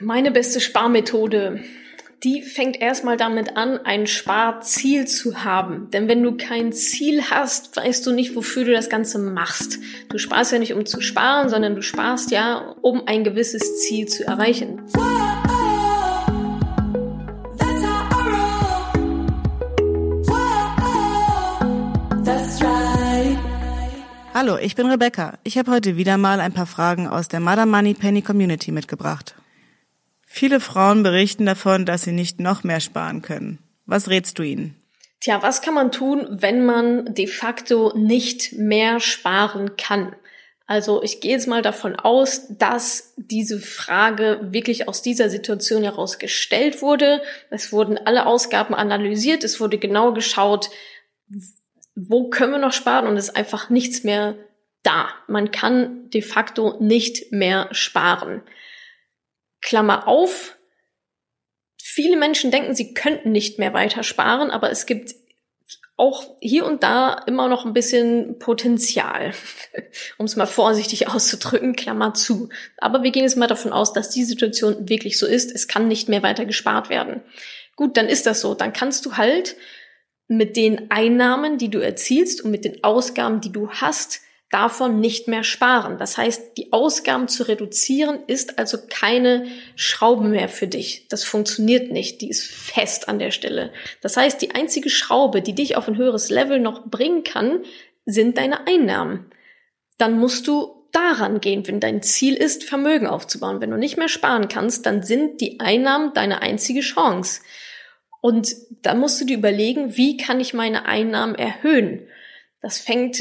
Meine beste Sparmethode, die fängt erstmal damit an, ein Sparziel zu haben. Denn wenn du kein Ziel hast, weißt du nicht, wofür du das Ganze machst. Du sparst ja nicht, um zu sparen, sondern du sparst ja, um ein gewisses Ziel zu erreichen. Hallo, ich bin Rebecca. Ich habe heute wieder mal ein paar Fragen aus der Mother Money Penny Community mitgebracht. Viele Frauen berichten davon, dass sie nicht noch mehr sparen können. Was rätst du ihnen? Tja, was kann man tun, wenn man de facto nicht mehr sparen kann? Also ich gehe jetzt mal davon aus, dass diese Frage wirklich aus dieser Situation heraus gestellt wurde. Es wurden alle Ausgaben analysiert, es wurde genau geschaut, wo können wir noch sparen und es ist einfach nichts mehr da. Man kann de facto nicht mehr sparen. Klammer auf, viele Menschen denken, sie könnten nicht mehr weiter sparen, aber es gibt auch hier und da immer noch ein bisschen Potenzial, um es mal vorsichtig auszudrücken, Klammer zu. Aber wir gehen jetzt mal davon aus, dass die Situation wirklich so ist. Es kann nicht mehr weiter gespart werden. Gut, dann ist das so. Dann kannst du halt mit den Einnahmen, die du erzielst und mit den Ausgaben, die du hast, davon nicht mehr sparen. Das heißt, die Ausgaben zu reduzieren ist also keine Schraube mehr für dich. Das funktioniert nicht. Die ist fest an der Stelle. Das heißt, die einzige Schraube, die dich auf ein höheres Level noch bringen kann, sind deine Einnahmen. Dann musst du daran gehen, wenn dein Ziel ist, Vermögen aufzubauen. Wenn du nicht mehr sparen kannst, dann sind die Einnahmen deine einzige Chance. Und da musst du dir überlegen, wie kann ich meine Einnahmen erhöhen? Das fängt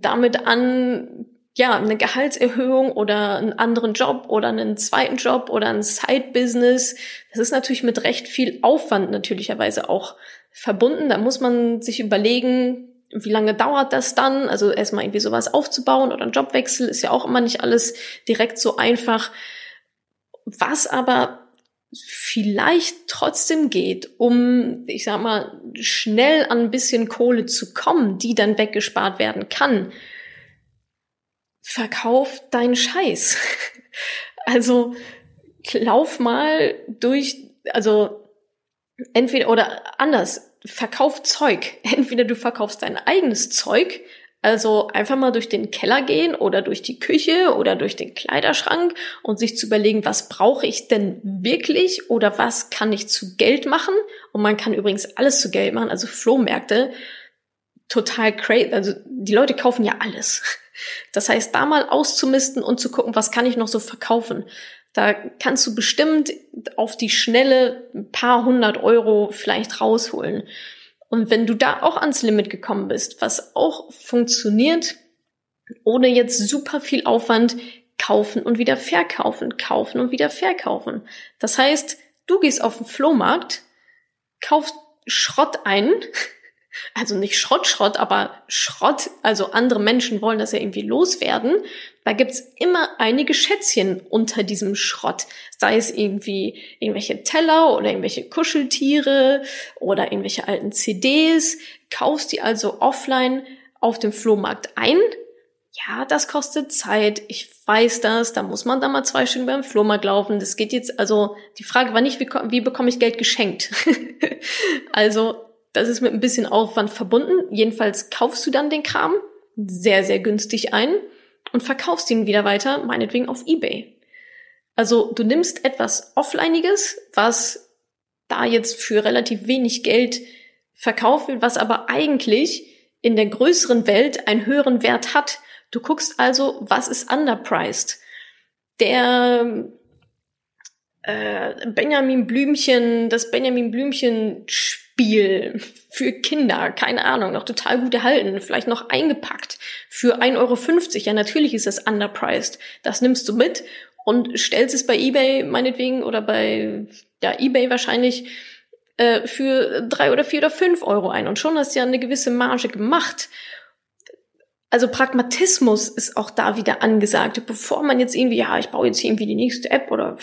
damit an, ja, eine Gehaltserhöhung oder einen anderen Job oder einen zweiten Job oder ein Side-Business. Das ist natürlich mit recht viel Aufwand natürlicherweise auch verbunden. Da muss man sich überlegen, wie lange dauert das dann? Also erstmal irgendwie sowas aufzubauen oder ein Jobwechsel ist ja auch immer nicht alles direkt so einfach. Was aber vielleicht trotzdem geht, um, ich sag mal, schnell an ein bisschen Kohle zu kommen, die dann weggespart werden kann, verkauf deinen Scheiß. Also lauf mal durch, also entweder oder anders, verkauf Zeug. Entweder du verkaufst dein eigenes Zeug, also einfach mal durch den Keller gehen oder durch die Küche oder durch den Kleiderschrank und sich zu überlegen, was brauche ich denn wirklich oder was kann ich zu Geld machen? Und man kann übrigens alles zu Geld machen, also Flohmärkte, total crazy. Also die Leute kaufen ja alles. Das heißt, da mal auszumisten und zu gucken, was kann ich noch so verkaufen. Da kannst du bestimmt auf die Schnelle ein paar hundert Euro vielleicht rausholen. Und wenn du da auch ans Limit gekommen bist, was auch funktioniert, ohne jetzt super viel Aufwand, kaufen und wieder verkaufen, kaufen und wieder verkaufen. Das heißt, du gehst auf den Flohmarkt, kaufst Schrott ein, also nicht Schrott, Schrott, aber Schrott, also andere Menschen wollen das ja irgendwie loswerden, da gibt's immer einige Schätzchen unter diesem Schrott. Sei es irgendwie irgendwelche Teller oder irgendwelche Kuscheltiere oder irgendwelche alten CDs. Kaufst die also offline auf dem Flohmarkt ein. Ja, das kostet Zeit. Ich weiß das. Da muss man da mal zwei Stunden beim Flohmarkt laufen. Das geht jetzt, also die Frage war nicht, wie, wie bekomme ich Geld geschenkt? also das ist mit ein bisschen Aufwand verbunden. Jedenfalls kaufst du dann den Kram sehr, sehr günstig ein und verkaufst ihn wieder weiter, meinetwegen auf eBay. Also du nimmst etwas Offlineiges, was da jetzt für relativ wenig Geld verkauft wird, was aber eigentlich in der größeren Welt einen höheren Wert hat. Du guckst also, was ist underpriced. Der äh, Benjamin Blümchen, das Benjamin Blümchen Spiel für Kinder, keine Ahnung, noch total gut erhalten, vielleicht noch eingepackt für 1,50 Euro. Ja, natürlich ist das underpriced. Das nimmst du mit und stellst es bei eBay meinetwegen oder bei ja, eBay wahrscheinlich äh, für drei oder vier oder fünf Euro ein. Und schon hast du ja eine gewisse Marge gemacht. Also Pragmatismus ist auch da wieder angesagt. Bevor man jetzt irgendwie, ja, ich baue jetzt irgendwie die nächste App oder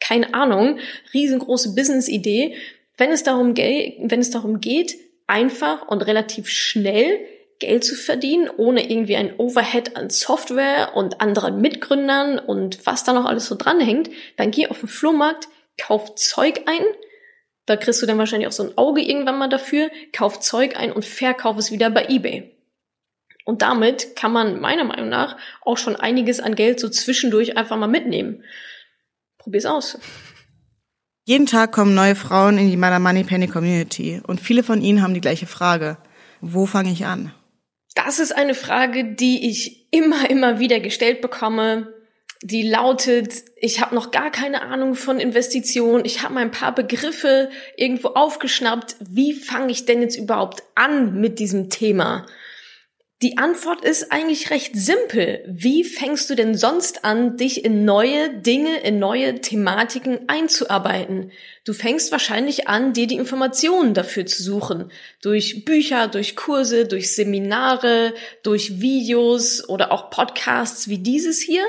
keine Ahnung, riesengroße Business-Idee, wenn es darum geht, wenn es darum geht, einfach und relativ schnell Geld zu verdienen, ohne irgendwie ein Overhead an Software und anderen Mitgründern und was da noch alles so dranhängt, dann geh auf den Flohmarkt, kauf Zeug ein, da kriegst du dann wahrscheinlich auch so ein Auge irgendwann mal dafür, kauf Zeug ein und verkauf es wieder bei eBay. Und damit kann man meiner Meinung nach auch schon einiges an Geld so zwischendurch einfach mal mitnehmen. Probier's aus. Jeden Tag kommen neue Frauen in die Mother Money Penny Community und viele von ihnen haben die gleiche Frage. Wo fange ich an? Das ist eine Frage, die ich immer, immer wieder gestellt bekomme. Die lautet, ich habe noch gar keine Ahnung von Investitionen, ich habe mal ein paar Begriffe irgendwo aufgeschnappt. Wie fange ich denn jetzt überhaupt an mit diesem Thema? Die Antwort ist eigentlich recht simpel. Wie fängst du denn sonst an, dich in neue Dinge, in neue Thematiken einzuarbeiten? Du fängst wahrscheinlich an, dir die Informationen dafür zu suchen. Durch Bücher, durch Kurse, durch Seminare, durch Videos oder auch Podcasts wie dieses hier.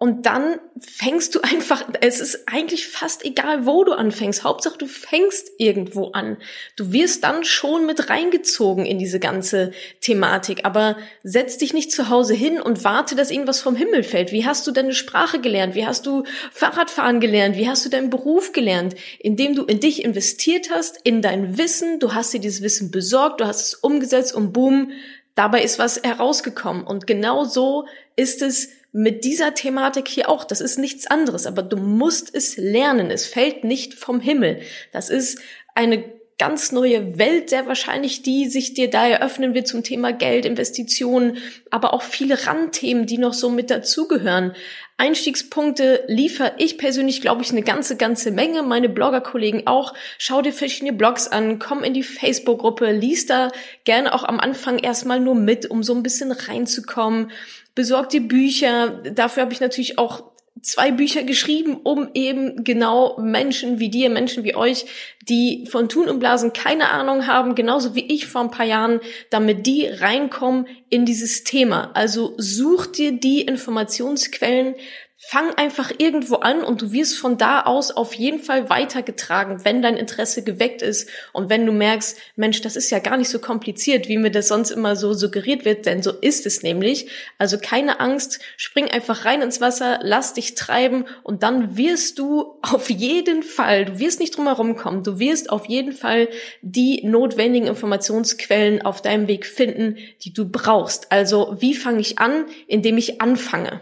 Und dann fängst du einfach, es ist eigentlich fast egal, wo du anfängst. Hauptsache, du fängst irgendwo an. Du wirst dann schon mit reingezogen in diese ganze Thematik. Aber setz dich nicht zu Hause hin und warte, dass irgendwas vom Himmel fällt. Wie hast du deine Sprache gelernt? Wie hast du Fahrradfahren gelernt? Wie hast du deinen Beruf gelernt? Indem du in dich investiert hast, in dein Wissen. Du hast dir dieses Wissen besorgt, du hast es umgesetzt und boom, dabei ist was herausgekommen. Und genau so ist es mit dieser Thematik hier auch. Das ist nichts anderes, aber du musst es lernen. Es fällt nicht vom Himmel. Das ist eine ganz neue Welt sehr wahrscheinlich, die sich dir da eröffnen wird zum Thema Geld, Investitionen, aber auch viele Randthemen, die noch so mit dazugehören. Einstiegspunkte liefere ich persönlich, glaube ich, eine ganze, ganze Menge. Meine Blogger-Kollegen auch. Schau dir verschiedene Blogs an, komm in die Facebook-Gruppe, lies da gerne auch am Anfang erstmal nur mit, um so ein bisschen reinzukommen besorgt dir Bücher. Dafür habe ich natürlich auch zwei Bücher geschrieben, um eben genau Menschen wie dir, Menschen wie euch, die von Tun und Blasen keine Ahnung haben, genauso wie ich vor ein paar Jahren, damit die reinkommen in dieses Thema. Also such dir die Informationsquellen, fang einfach irgendwo an und du wirst von da aus auf jeden Fall weitergetragen, wenn dein Interesse geweckt ist und wenn du merkst, Mensch, das ist ja gar nicht so kompliziert, wie mir das sonst immer so suggeriert wird, denn so ist es nämlich. Also keine Angst, spring einfach rein ins Wasser, lass dich treiben und dann wirst du auf jeden Fall, du wirst nicht drum herum kommen, du wirst auf jeden Fall die notwendigen Informationsquellen auf deinem Weg finden, die du brauchst. Also wie fange ich an, indem ich anfange?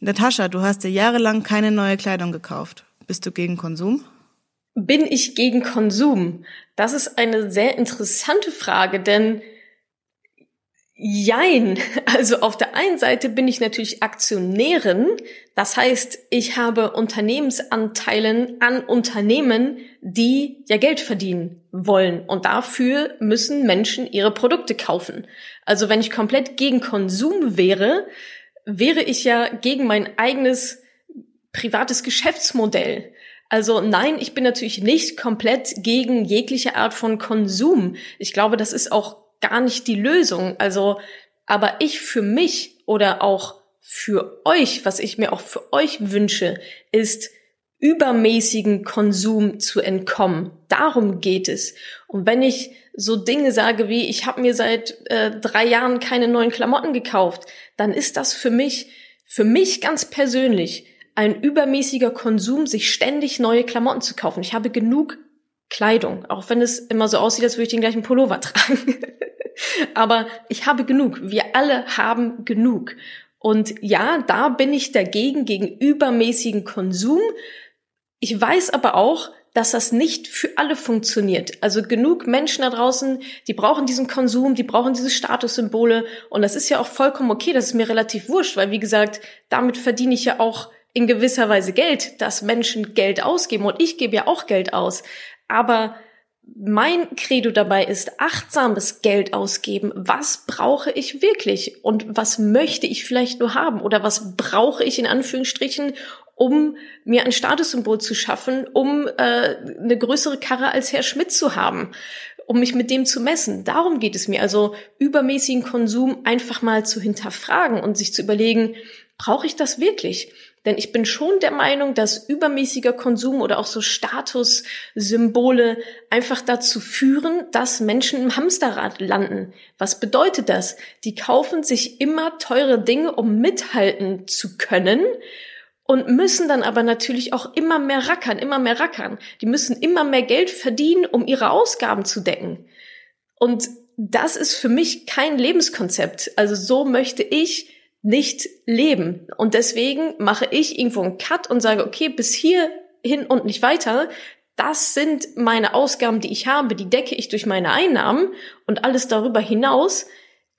Natascha, du hast dir jahrelang keine neue Kleidung gekauft. Bist du gegen Konsum? Bin ich gegen Konsum? Das ist eine sehr interessante Frage, denn Jein. Also auf der einen Seite bin ich natürlich Aktionärin. Das heißt, ich habe Unternehmensanteilen an Unternehmen, die ja Geld verdienen wollen. Und dafür müssen Menschen ihre Produkte kaufen. Also wenn ich komplett gegen Konsum wäre, wäre ich ja gegen mein eigenes privates Geschäftsmodell. Also nein, ich bin natürlich nicht komplett gegen jegliche Art von Konsum. Ich glaube, das ist auch gar nicht die Lösung. Also, aber ich für mich oder auch für euch, was ich mir auch für euch wünsche, ist übermäßigen Konsum zu entkommen. Darum geht es. Und wenn ich so Dinge sage wie, ich habe mir seit äh, drei Jahren keine neuen Klamotten gekauft, dann ist das für mich, für mich ganz persönlich ein übermäßiger Konsum, sich ständig neue Klamotten zu kaufen. Ich habe genug Kleidung, auch wenn es immer so aussieht, als würde ich den gleichen Pullover tragen. Aber ich habe genug. Wir alle haben genug. Und ja, da bin ich dagegen, gegen übermäßigen Konsum. Ich weiß aber auch, dass das nicht für alle funktioniert. Also genug Menschen da draußen, die brauchen diesen Konsum, die brauchen diese Statussymbole und das ist ja auch vollkommen okay, das ist mir relativ wurscht, weil wie gesagt, damit verdiene ich ja auch in gewisser Weise Geld, dass Menschen Geld ausgeben und ich gebe ja auch Geld aus. Aber mein Credo dabei ist achtsames Geld ausgeben. Was brauche ich wirklich und was möchte ich vielleicht nur haben oder was brauche ich in Anführungsstrichen, um mir ein Statussymbol zu schaffen, um äh, eine größere Karre als Herr Schmidt zu haben, um mich mit dem zu messen. Darum geht es mir. Also übermäßigen Konsum einfach mal zu hinterfragen und sich zu überlegen, brauche ich das wirklich? Denn ich bin schon der Meinung, dass übermäßiger Konsum oder auch so Statussymbole einfach dazu führen, dass Menschen im Hamsterrad landen. Was bedeutet das? Die kaufen sich immer teure Dinge, um mithalten zu können und müssen dann aber natürlich auch immer mehr rackern, immer mehr rackern. Die müssen immer mehr Geld verdienen, um ihre Ausgaben zu decken. Und das ist für mich kein Lebenskonzept. Also so möchte ich nicht leben. Und deswegen mache ich irgendwo einen Cut und sage, okay, bis hierhin und nicht weiter. Das sind meine Ausgaben, die ich habe, die decke ich durch meine Einnahmen und alles darüber hinaus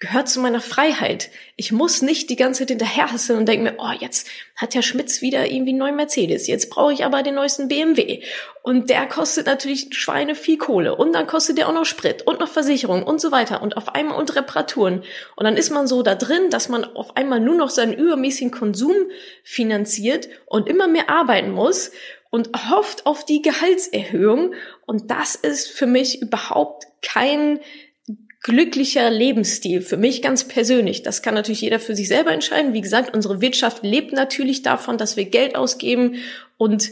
gehört zu meiner Freiheit. Ich muss nicht die ganze Zeit hinterherhasseln und denke mir, oh, jetzt hat Herr Schmitz wieder irgendwie einen neuen Mercedes. Jetzt brauche ich aber den neuesten BMW. Und der kostet natürlich Schweine viel Kohle. Und dann kostet der auch noch Sprit und noch Versicherung und so weiter. Und auf einmal und Reparaturen. Und dann ist man so da drin, dass man auf einmal nur noch seinen übermäßigen Konsum finanziert und immer mehr arbeiten muss und hofft auf die Gehaltserhöhung. Und das ist für mich überhaupt kein glücklicher Lebensstil für mich ganz persönlich. Das kann natürlich jeder für sich selber entscheiden. Wie gesagt, unsere Wirtschaft lebt natürlich davon, dass wir Geld ausgeben und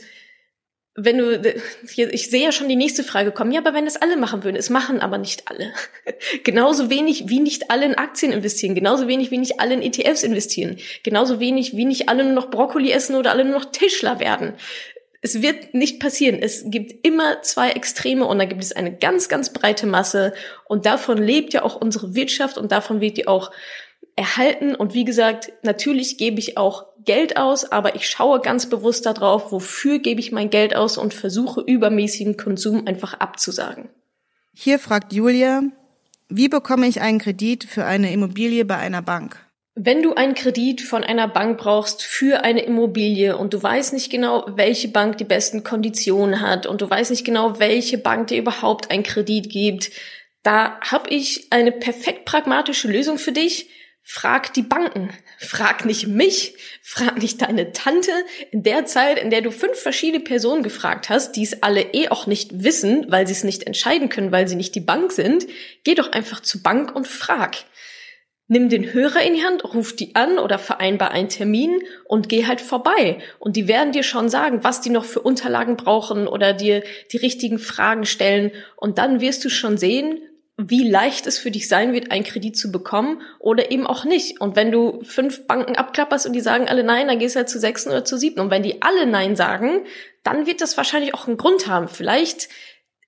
wenn du, ich sehe ja schon die nächste Frage kommen, ja, aber wenn das alle machen würden, es machen aber nicht alle. genauso wenig wie nicht alle in Aktien investieren, genauso wenig wie nicht alle in ETFs investieren, genauso wenig wie nicht alle nur noch Brokkoli essen oder alle nur noch Tischler werden es wird nicht passieren. Es gibt immer zwei Extreme und da gibt es eine ganz, ganz breite Masse und davon lebt ja auch unsere Wirtschaft und davon wird die auch erhalten. Und wie gesagt, natürlich gebe ich auch Geld aus, aber ich schaue ganz bewusst darauf, wofür gebe ich mein Geld aus und versuche übermäßigen Konsum einfach abzusagen. Hier fragt Julia, wie bekomme ich einen Kredit für eine Immobilie bei einer Bank? Wenn du einen Kredit von einer Bank brauchst für eine Immobilie und du weißt nicht genau, welche Bank die besten Konditionen hat und du weißt nicht genau, welche Bank dir überhaupt einen Kredit gibt, da habe ich eine perfekt pragmatische Lösung für dich. Frag die Banken. Frag nicht mich, frag nicht deine Tante. In der Zeit, in der du fünf verschiedene Personen gefragt hast, die es alle eh auch nicht wissen, weil sie es nicht entscheiden können, weil sie nicht die Bank sind, geh doch einfach zur Bank und frag nimm den Hörer in die Hand, ruf die an oder vereinbar einen Termin und geh halt vorbei. Und die werden dir schon sagen, was die noch für Unterlagen brauchen oder dir die richtigen Fragen stellen. Und dann wirst du schon sehen, wie leicht es für dich sein wird, einen Kredit zu bekommen oder eben auch nicht. Und wenn du fünf Banken abklapperst und die sagen alle nein, dann gehst du halt zu sechs oder zu sieben. Und wenn die alle nein sagen, dann wird das wahrscheinlich auch einen Grund haben. Vielleicht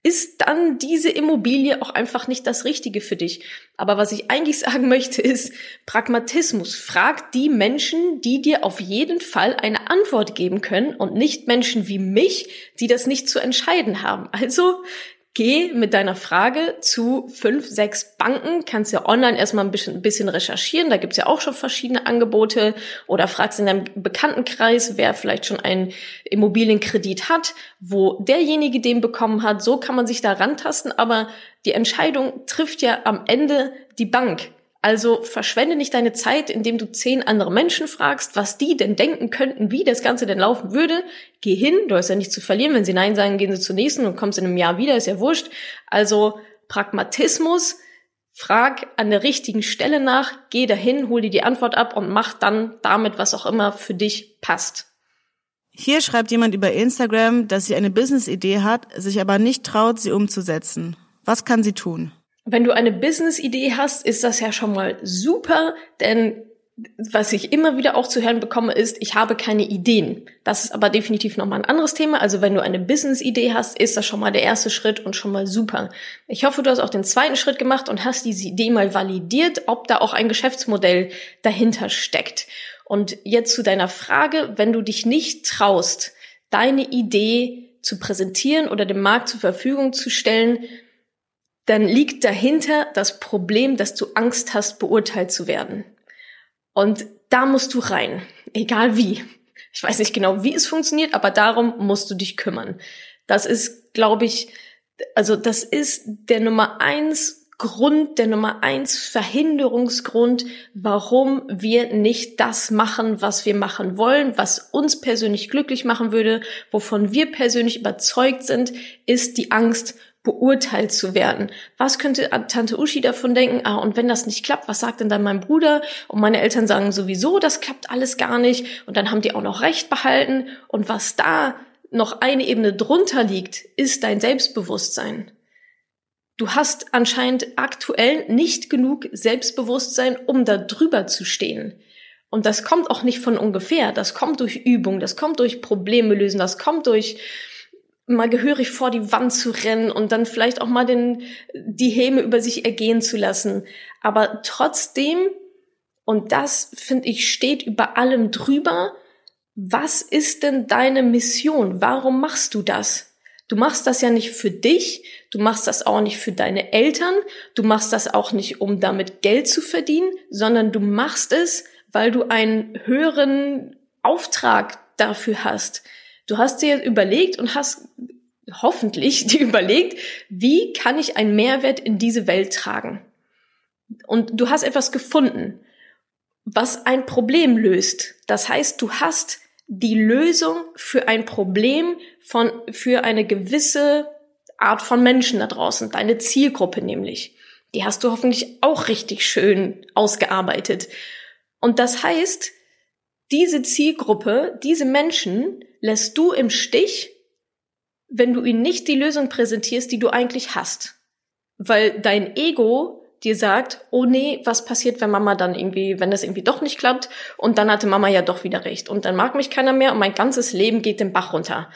ist dann diese Immobilie auch einfach nicht das Richtige für dich. Aber was ich eigentlich sagen möchte, ist Pragmatismus. Frag die Menschen, die dir auf jeden Fall eine Antwort geben können und nicht Menschen wie mich, die das nicht zu entscheiden haben. Also Geh mit deiner Frage zu fünf, sechs Banken, kannst ja online erstmal ein bisschen, ein bisschen recherchieren, da gibt's ja auch schon verschiedene Angebote. Oder fragst in deinem Bekanntenkreis, wer vielleicht schon einen Immobilienkredit hat, wo derjenige den bekommen hat, so kann man sich da rantasten, aber die Entscheidung trifft ja am Ende die Bank. Also verschwende nicht deine Zeit, indem du zehn andere Menschen fragst, was die denn denken könnten, wie das Ganze denn laufen würde. Geh hin, du hast ja nichts zu verlieren. Wenn sie Nein sagen, gehen sie zur nächsten und kommst in einem Jahr wieder, ist ja wurscht. Also Pragmatismus, frag an der richtigen Stelle nach, geh dahin, hol dir die Antwort ab und mach dann damit, was auch immer für dich passt. Hier schreibt jemand über Instagram, dass sie eine Business-Idee hat, sich aber nicht traut, sie umzusetzen. Was kann sie tun? Wenn du eine Business-Idee hast, ist das ja schon mal super, denn was ich immer wieder auch zu hören bekomme, ist, ich habe keine Ideen. Das ist aber definitiv nochmal ein anderes Thema. Also wenn du eine Business-Idee hast, ist das schon mal der erste Schritt und schon mal super. Ich hoffe, du hast auch den zweiten Schritt gemacht und hast diese Idee mal validiert, ob da auch ein Geschäftsmodell dahinter steckt. Und jetzt zu deiner Frage, wenn du dich nicht traust, deine Idee zu präsentieren oder dem Markt zur Verfügung zu stellen, dann liegt dahinter das Problem, dass du Angst hast, beurteilt zu werden. Und da musst du rein, egal wie. Ich weiß nicht genau, wie es funktioniert, aber darum musst du dich kümmern. Das ist, glaube ich, also das ist der Nummer eins Grund, der Nummer eins Verhinderungsgrund, warum wir nicht das machen, was wir machen wollen, was uns persönlich glücklich machen würde, wovon wir persönlich überzeugt sind, ist die Angst beurteilt zu werden. Was könnte Tante Uschi davon denken? Ah, und wenn das nicht klappt, was sagt denn dann mein Bruder? Und meine Eltern sagen sowieso, das klappt alles gar nicht. Und dann haben die auch noch Recht behalten. Und was da noch eine Ebene drunter liegt, ist dein Selbstbewusstsein. Du hast anscheinend aktuell nicht genug Selbstbewusstsein, um da drüber zu stehen. Und das kommt auch nicht von ungefähr. Das kommt durch Übung, das kommt durch Probleme lösen, das kommt durch mal gehörig vor die Wand zu rennen und dann vielleicht auch mal den, die Häme über sich ergehen zu lassen. Aber trotzdem, und das finde ich steht über allem drüber, was ist denn deine Mission? Warum machst du das? Du machst das ja nicht für dich, du machst das auch nicht für deine Eltern, du machst das auch nicht, um damit Geld zu verdienen, sondern du machst es, weil du einen höheren Auftrag dafür hast. Du hast dir überlegt und hast hoffentlich dir überlegt, wie kann ich einen Mehrwert in diese Welt tragen? Und du hast etwas gefunden, was ein Problem löst. Das heißt, du hast die Lösung für ein Problem von, für eine gewisse Art von Menschen da draußen, deine Zielgruppe nämlich. Die hast du hoffentlich auch richtig schön ausgearbeitet. Und das heißt, diese Zielgruppe, diese Menschen lässt du im Stich, wenn du ihnen nicht die Lösung präsentierst, die du eigentlich hast. Weil dein Ego dir sagt, oh nee, was passiert, wenn Mama dann irgendwie, wenn das irgendwie doch nicht klappt und dann hatte Mama ja doch wieder recht und dann mag mich keiner mehr und mein ganzes Leben geht den Bach runter.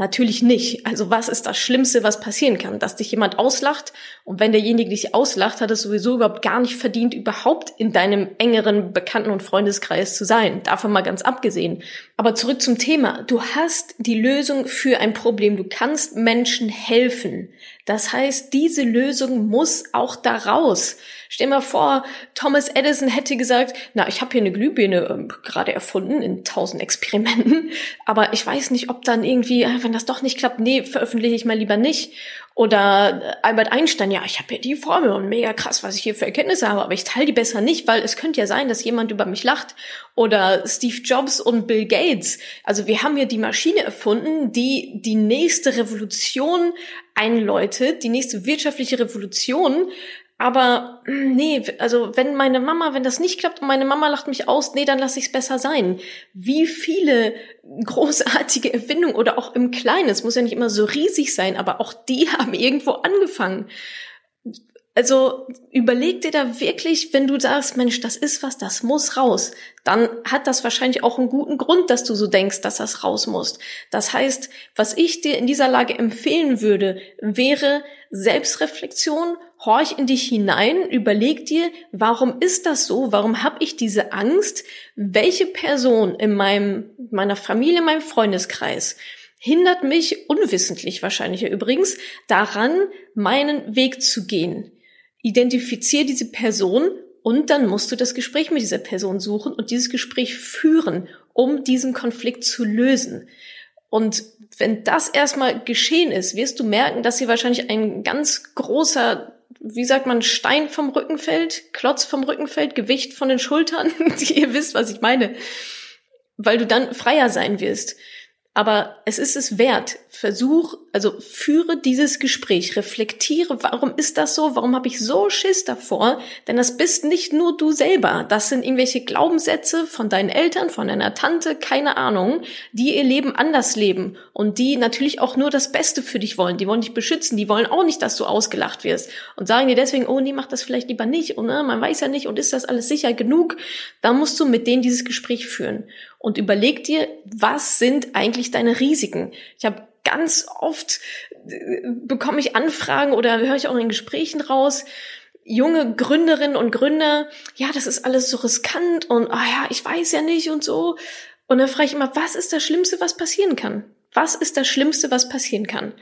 Natürlich nicht. Also was ist das Schlimmste, was passieren kann? Dass dich jemand auslacht und wenn derjenige dich auslacht, hat es sowieso überhaupt gar nicht verdient, überhaupt in deinem engeren Bekannten- und Freundeskreis zu sein. Davon mal ganz abgesehen. Aber zurück zum Thema. Du hast die Lösung für ein Problem. Du kannst Menschen helfen. Das heißt, diese Lösung muss auch da raus. Stell mal vor, Thomas Edison hätte gesagt, na, ich habe hier eine Glühbirne äh, gerade erfunden in tausend Experimenten, aber ich weiß nicht, ob dann irgendwie, äh, wenn das doch nicht klappt, nee, veröffentliche ich mal lieber nicht. Oder äh, Albert Einstein, ja, ich habe ja die Formel und mega krass, was ich hier für Erkenntnisse habe, aber ich teile die besser nicht, weil es könnte ja sein, dass jemand über mich lacht. Oder Steve Jobs und Bill Gates. Also wir haben hier die Maschine erfunden, die die nächste Revolution einläutet, die nächste wirtschaftliche Revolution. Aber hm, nee, also wenn meine Mama, wenn das nicht klappt und meine Mama lacht mich aus, nee, dann lasse ich es besser sein. Wie viele großartige Erfindungen oder auch im Kleinen, es muss ja nicht immer so riesig sein, aber auch die haben irgendwo angefangen. Also überleg dir da wirklich, wenn du sagst, Mensch, das ist was, das muss raus, dann hat das wahrscheinlich auch einen guten Grund, dass du so denkst, dass das raus muss. Das heißt, was ich dir in dieser Lage empfehlen würde, wäre Selbstreflexion horch in dich hinein, überleg dir, warum ist das so? Warum habe ich diese Angst? Welche Person in meinem meiner Familie, in meinem Freundeskreis hindert mich unwissentlich wahrscheinlich übrigens daran, meinen Weg zu gehen? Identifizier diese Person und dann musst du das Gespräch mit dieser Person suchen und dieses Gespräch führen, um diesen Konflikt zu lösen. Und wenn das erstmal geschehen ist, wirst du merken, dass hier wahrscheinlich ein ganz großer wie sagt man, Stein vom Rücken fällt, Klotz vom Rücken fällt, Gewicht von den Schultern. Ihr wisst, was ich meine. Weil du dann freier sein wirst. Aber es ist es wert. Versuch, also führe dieses Gespräch, reflektiere, warum ist das so? Warum habe ich so Schiss davor? Denn das bist nicht nur du selber. Das sind irgendwelche Glaubenssätze von deinen Eltern, von deiner Tante, keine Ahnung, die ihr Leben anders leben und die natürlich auch nur das Beste für dich wollen. Die wollen dich beschützen. Die wollen auch nicht, dass du ausgelacht wirst und sagen dir deswegen, oh nee, mach das vielleicht lieber nicht. Und ne, man weiß ja nicht und ist das alles sicher genug? Da musst du mit denen dieses Gespräch führen und überleg dir, was sind eigentlich deine Risiken? Ich habe ganz oft äh, bekomme ich Anfragen oder höre ich auch in Gesprächen raus, junge Gründerinnen und Gründer, ja, das ist alles so riskant und ah ja, ich weiß ja nicht und so. Und dann frage ich immer, was ist das Schlimmste, was passieren kann? Was ist das Schlimmste, was passieren kann?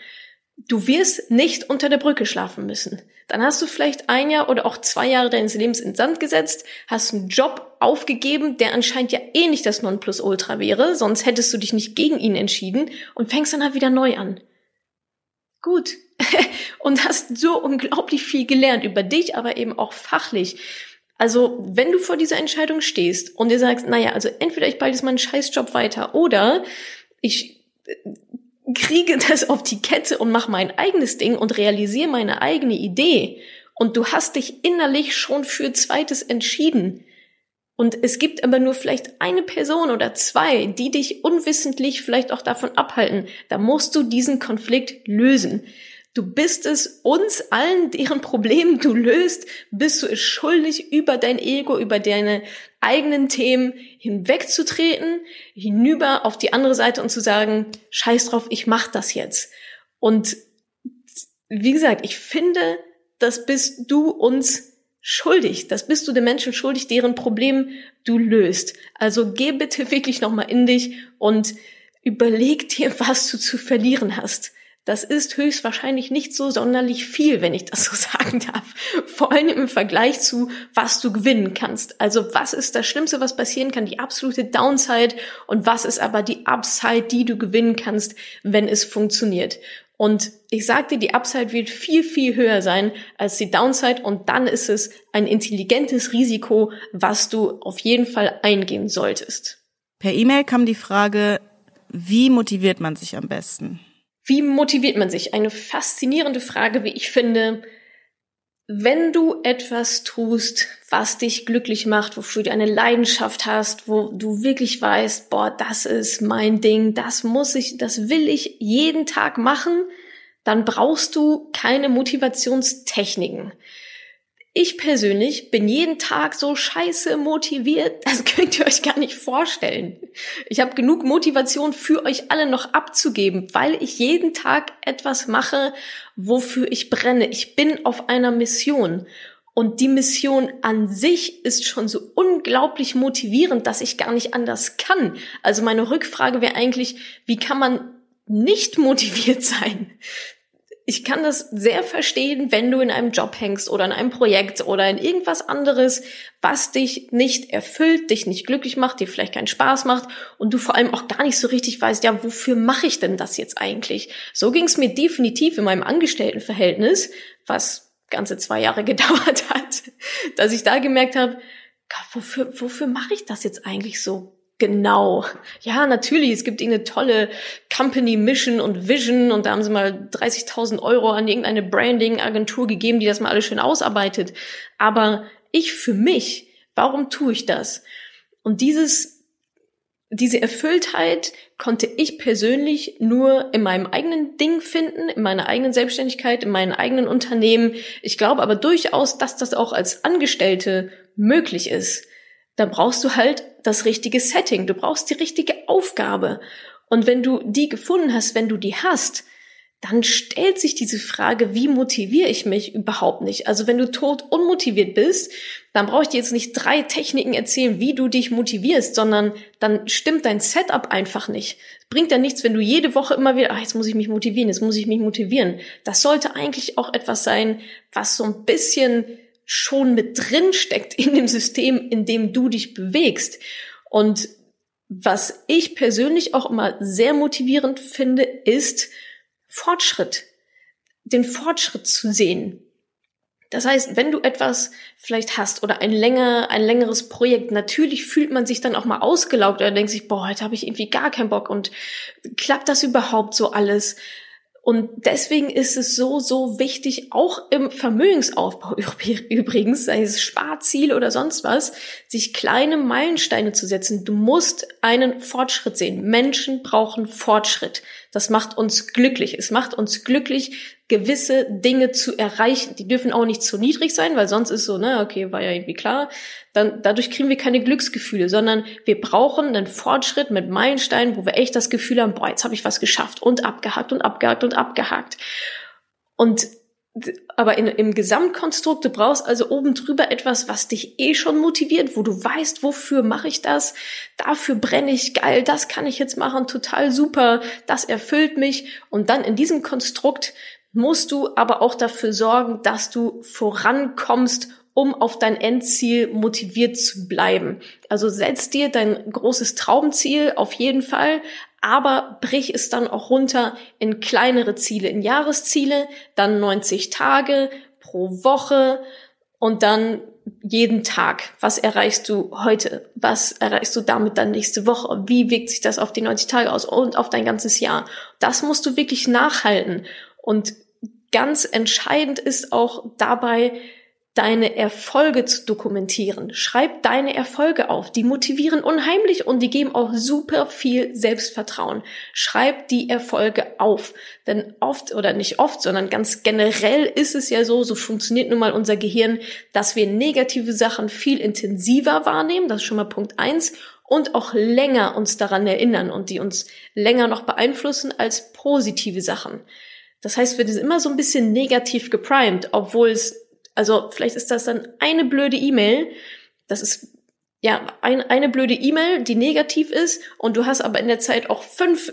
Du wirst nicht unter der Brücke schlafen müssen. Dann hast du vielleicht ein Jahr oder auch zwei Jahre deines Lebens in Sand gesetzt, hast einen Job aufgegeben, der anscheinend ja eh nicht das Nonplusultra wäre, sonst hättest du dich nicht gegen ihn entschieden und fängst dann halt wieder neu an. Gut. und hast so unglaublich viel gelernt über dich, aber eben auch fachlich. Also, wenn du vor dieser Entscheidung stehst und dir sagst, naja, also entweder ich behalte jetzt meinen Scheißjob weiter oder ich kriege das auf die Kette und mache mein eigenes Ding und realisiere meine eigene Idee. Und du hast dich innerlich schon für zweites entschieden. Und es gibt aber nur vielleicht eine Person oder zwei, die dich unwissentlich vielleicht auch davon abhalten, da musst du diesen Konflikt lösen. Du bist es uns allen, deren Problem du löst, bist du es schuldig, über dein Ego, über deine eigenen Themen hinwegzutreten, hinüber auf die andere Seite und zu sagen, scheiß drauf, ich mach das jetzt. Und wie gesagt, ich finde, das bist du uns schuldig. Das bist du den Menschen schuldig, deren Problem du löst. Also geh bitte wirklich nochmal in dich und überleg dir, was du zu verlieren hast. Das ist höchstwahrscheinlich nicht so sonderlich viel, wenn ich das so sagen darf. Vor allem im Vergleich zu, was du gewinnen kannst. Also was ist das Schlimmste, was passieren kann? Die absolute Downside und was ist aber die Upside, die du gewinnen kannst, wenn es funktioniert? Und ich sagte, die Upside wird viel, viel höher sein als die Downside und dann ist es ein intelligentes Risiko, was du auf jeden Fall eingehen solltest. Per E-Mail kam die Frage, wie motiviert man sich am besten? Wie motiviert man sich? Eine faszinierende Frage, wie ich finde. Wenn du etwas tust, was dich glücklich macht, wofür du eine Leidenschaft hast, wo du wirklich weißt, boah, das ist mein Ding, das muss ich, das will ich jeden Tag machen, dann brauchst du keine Motivationstechniken. Ich persönlich bin jeden Tag so scheiße motiviert, das könnt ihr euch gar nicht vorstellen. Ich habe genug Motivation für euch alle noch abzugeben, weil ich jeden Tag etwas mache, wofür ich brenne. Ich bin auf einer Mission. Und die Mission an sich ist schon so unglaublich motivierend, dass ich gar nicht anders kann. Also meine Rückfrage wäre eigentlich, wie kann man nicht motiviert sein? Ich kann das sehr verstehen, wenn du in einem Job hängst oder in einem Projekt oder in irgendwas anderes, was dich nicht erfüllt, dich nicht glücklich macht, dir vielleicht keinen Spaß macht und du vor allem auch gar nicht so richtig weißt, ja, wofür mache ich denn das jetzt eigentlich? So ging es mir definitiv in meinem Angestelltenverhältnis, was ganze zwei Jahre gedauert hat, dass ich da gemerkt habe, wofür, wofür mache ich das jetzt eigentlich so? Genau. Ja, natürlich, es gibt irgendeine tolle Company Mission und Vision und da haben sie mal 30.000 Euro an irgendeine Branding-Agentur gegeben, die das mal alles schön ausarbeitet. Aber ich für mich, warum tue ich das? Und dieses, diese Erfülltheit konnte ich persönlich nur in meinem eigenen Ding finden, in meiner eigenen Selbstständigkeit, in meinen eigenen Unternehmen. Ich glaube aber durchaus, dass das auch als Angestellte möglich ist dann brauchst du halt das richtige Setting, du brauchst die richtige Aufgabe. Und wenn du die gefunden hast, wenn du die hast, dann stellt sich diese Frage, wie motiviere ich mich überhaupt nicht? Also wenn du tot unmotiviert bist, dann brauche ich dir jetzt nicht drei Techniken erzählen, wie du dich motivierst, sondern dann stimmt dein Setup einfach nicht. Bringt ja nichts, wenn du jede Woche immer wieder, ach, jetzt muss ich mich motivieren, jetzt muss ich mich motivieren. Das sollte eigentlich auch etwas sein, was so ein bisschen schon mit drin steckt in dem System, in dem du dich bewegst. Und was ich persönlich auch immer sehr motivierend finde, ist Fortschritt. Den Fortschritt zu sehen. Das heißt, wenn du etwas vielleicht hast oder ein länger, ein längeres Projekt, natürlich fühlt man sich dann auch mal ausgelaugt oder denkt sich, boah, heute habe ich irgendwie gar keinen Bock und klappt das überhaupt so alles? Und deswegen ist es so, so wichtig, auch im Vermögensaufbau übrigens, sei es Sparziel oder sonst was, sich kleine Meilensteine zu setzen. Du musst einen Fortschritt sehen. Menschen brauchen Fortschritt. Das macht uns glücklich. Es macht uns glücklich, gewisse Dinge zu erreichen. Die dürfen auch nicht zu niedrig sein, weil sonst ist so, ne, okay, war ja irgendwie klar. Dann, dadurch kriegen wir keine Glücksgefühle, sondern wir brauchen einen Fortschritt mit Meilensteinen, wo wir echt das Gefühl haben, boah, jetzt habe ich was geschafft und abgehakt und abgehakt und abgehakt. Und aber in, im Gesamtkonstrukt, du brauchst also oben drüber etwas, was dich eh schon motiviert, wo du weißt, wofür mache ich das, dafür brenne ich geil, das kann ich jetzt machen, total super, das erfüllt mich. Und dann in diesem Konstrukt musst du aber auch dafür sorgen, dass du vorankommst, um auf dein Endziel motiviert zu bleiben. Also setz dir dein großes Traumziel auf jeden Fall, aber brich es dann auch runter in kleinere Ziele, in Jahresziele, dann 90 Tage pro Woche Und dann jeden Tag. Was erreichst du heute? Was erreichst du damit dann nächste Woche? Wie wirkt sich das auf die 90 Tage aus und auf dein ganzes Jahr? Das musst du wirklich nachhalten. Und ganz entscheidend ist auch dabei, deine Erfolge zu dokumentieren. Schreib deine Erfolge auf. Die motivieren unheimlich und die geben auch super viel Selbstvertrauen. Schreib die Erfolge auf. Denn oft oder nicht oft, sondern ganz generell ist es ja so, so funktioniert nun mal unser Gehirn, dass wir negative Sachen viel intensiver wahrnehmen. Das ist schon mal Punkt eins und auch länger uns daran erinnern und die uns länger noch beeinflussen als positive Sachen. Das heißt, wir sind immer so ein bisschen negativ geprimed, obwohl es also vielleicht ist das dann eine blöde E-Mail. Das ist ja ein, eine blöde E-Mail, die negativ ist, und du hast aber in der Zeit auch fünf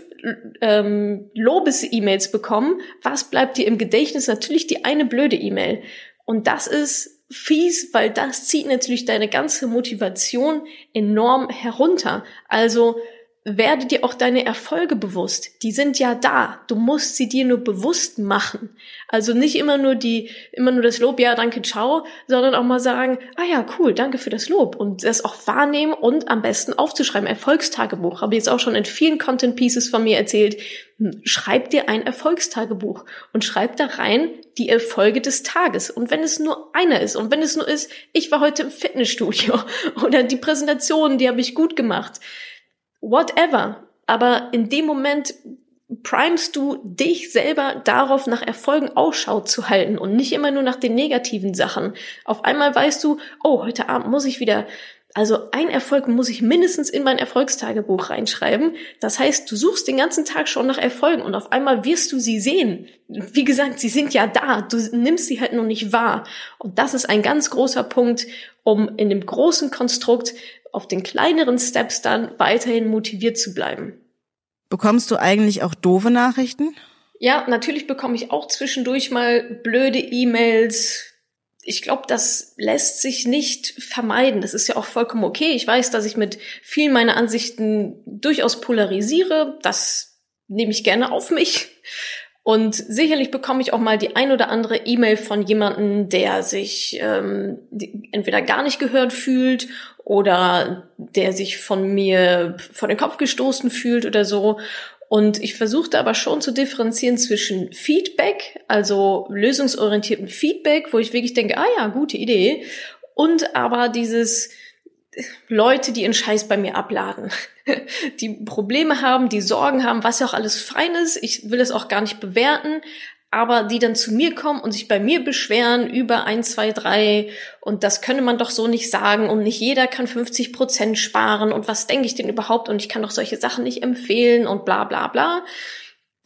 ähm, Lobes-E-Mails bekommen. Was bleibt dir im Gedächtnis? Natürlich die eine blöde E-Mail. Und das ist fies, weil das zieht natürlich deine ganze Motivation enorm herunter. Also werde dir auch deine Erfolge bewusst. Die sind ja da. Du musst sie dir nur bewusst machen. Also nicht immer nur die, immer nur das Lob, ja, danke, ciao, sondern auch mal sagen, ah ja, cool, danke für das Lob und das auch wahrnehmen und am besten aufzuschreiben. Erfolgstagebuch. Habe ich jetzt auch schon in vielen Content Pieces von mir erzählt. Hm, schreib dir ein Erfolgstagebuch und schreib da rein die Erfolge des Tages. Und wenn es nur einer ist und wenn es nur ist, ich war heute im Fitnessstudio oder die Präsentation, die habe ich gut gemacht whatever. Aber in dem Moment primest du dich selber darauf, nach Erfolgen Ausschau zu halten und nicht immer nur nach den negativen Sachen. Auf einmal weißt du, oh, heute Abend muss ich wieder, also ein Erfolg muss ich mindestens in mein Erfolgstagebuch reinschreiben. Das heißt, du suchst den ganzen Tag schon nach Erfolgen und auf einmal wirst du sie sehen. Wie gesagt, sie sind ja da. Du nimmst sie halt noch nicht wahr. Und das ist ein ganz großer Punkt, um in dem großen Konstrukt auf den kleineren Steps dann weiterhin motiviert zu bleiben. Bekommst du eigentlich auch doofe Nachrichten? Ja, natürlich bekomme ich auch zwischendurch mal blöde E-Mails. Ich glaube, das lässt sich nicht vermeiden. Das ist ja auch vollkommen okay. Ich weiß, dass ich mit vielen meiner Ansichten durchaus polarisiere. Das nehme ich gerne auf mich. Und sicherlich bekomme ich auch mal die ein oder andere E-Mail von jemandem, der sich ähm, entweder gar nicht gehört fühlt oder der sich von mir vor den Kopf gestoßen fühlt oder so. Und ich versuchte aber schon zu differenzieren zwischen Feedback, also lösungsorientierten Feedback, wo ich wirklich denke, ah ja, gute Idee, und aber dieses Leute, die ihren Scheiß bei mir abladen, die Probleme haben, die Sorgen haben, was ja auch alles fein ist. Ich will es auch gar nicht bewerten, aber die dann zu mir kommen und sich bei mir beschweren über ein, zwei, drei und das könne man doch so nicht sagen und nicht jeder kann 50 Prozent sparen und was denke ich denn überhaupt und ich kann doch solche Sachen nicht empfehlen und bla bla bla.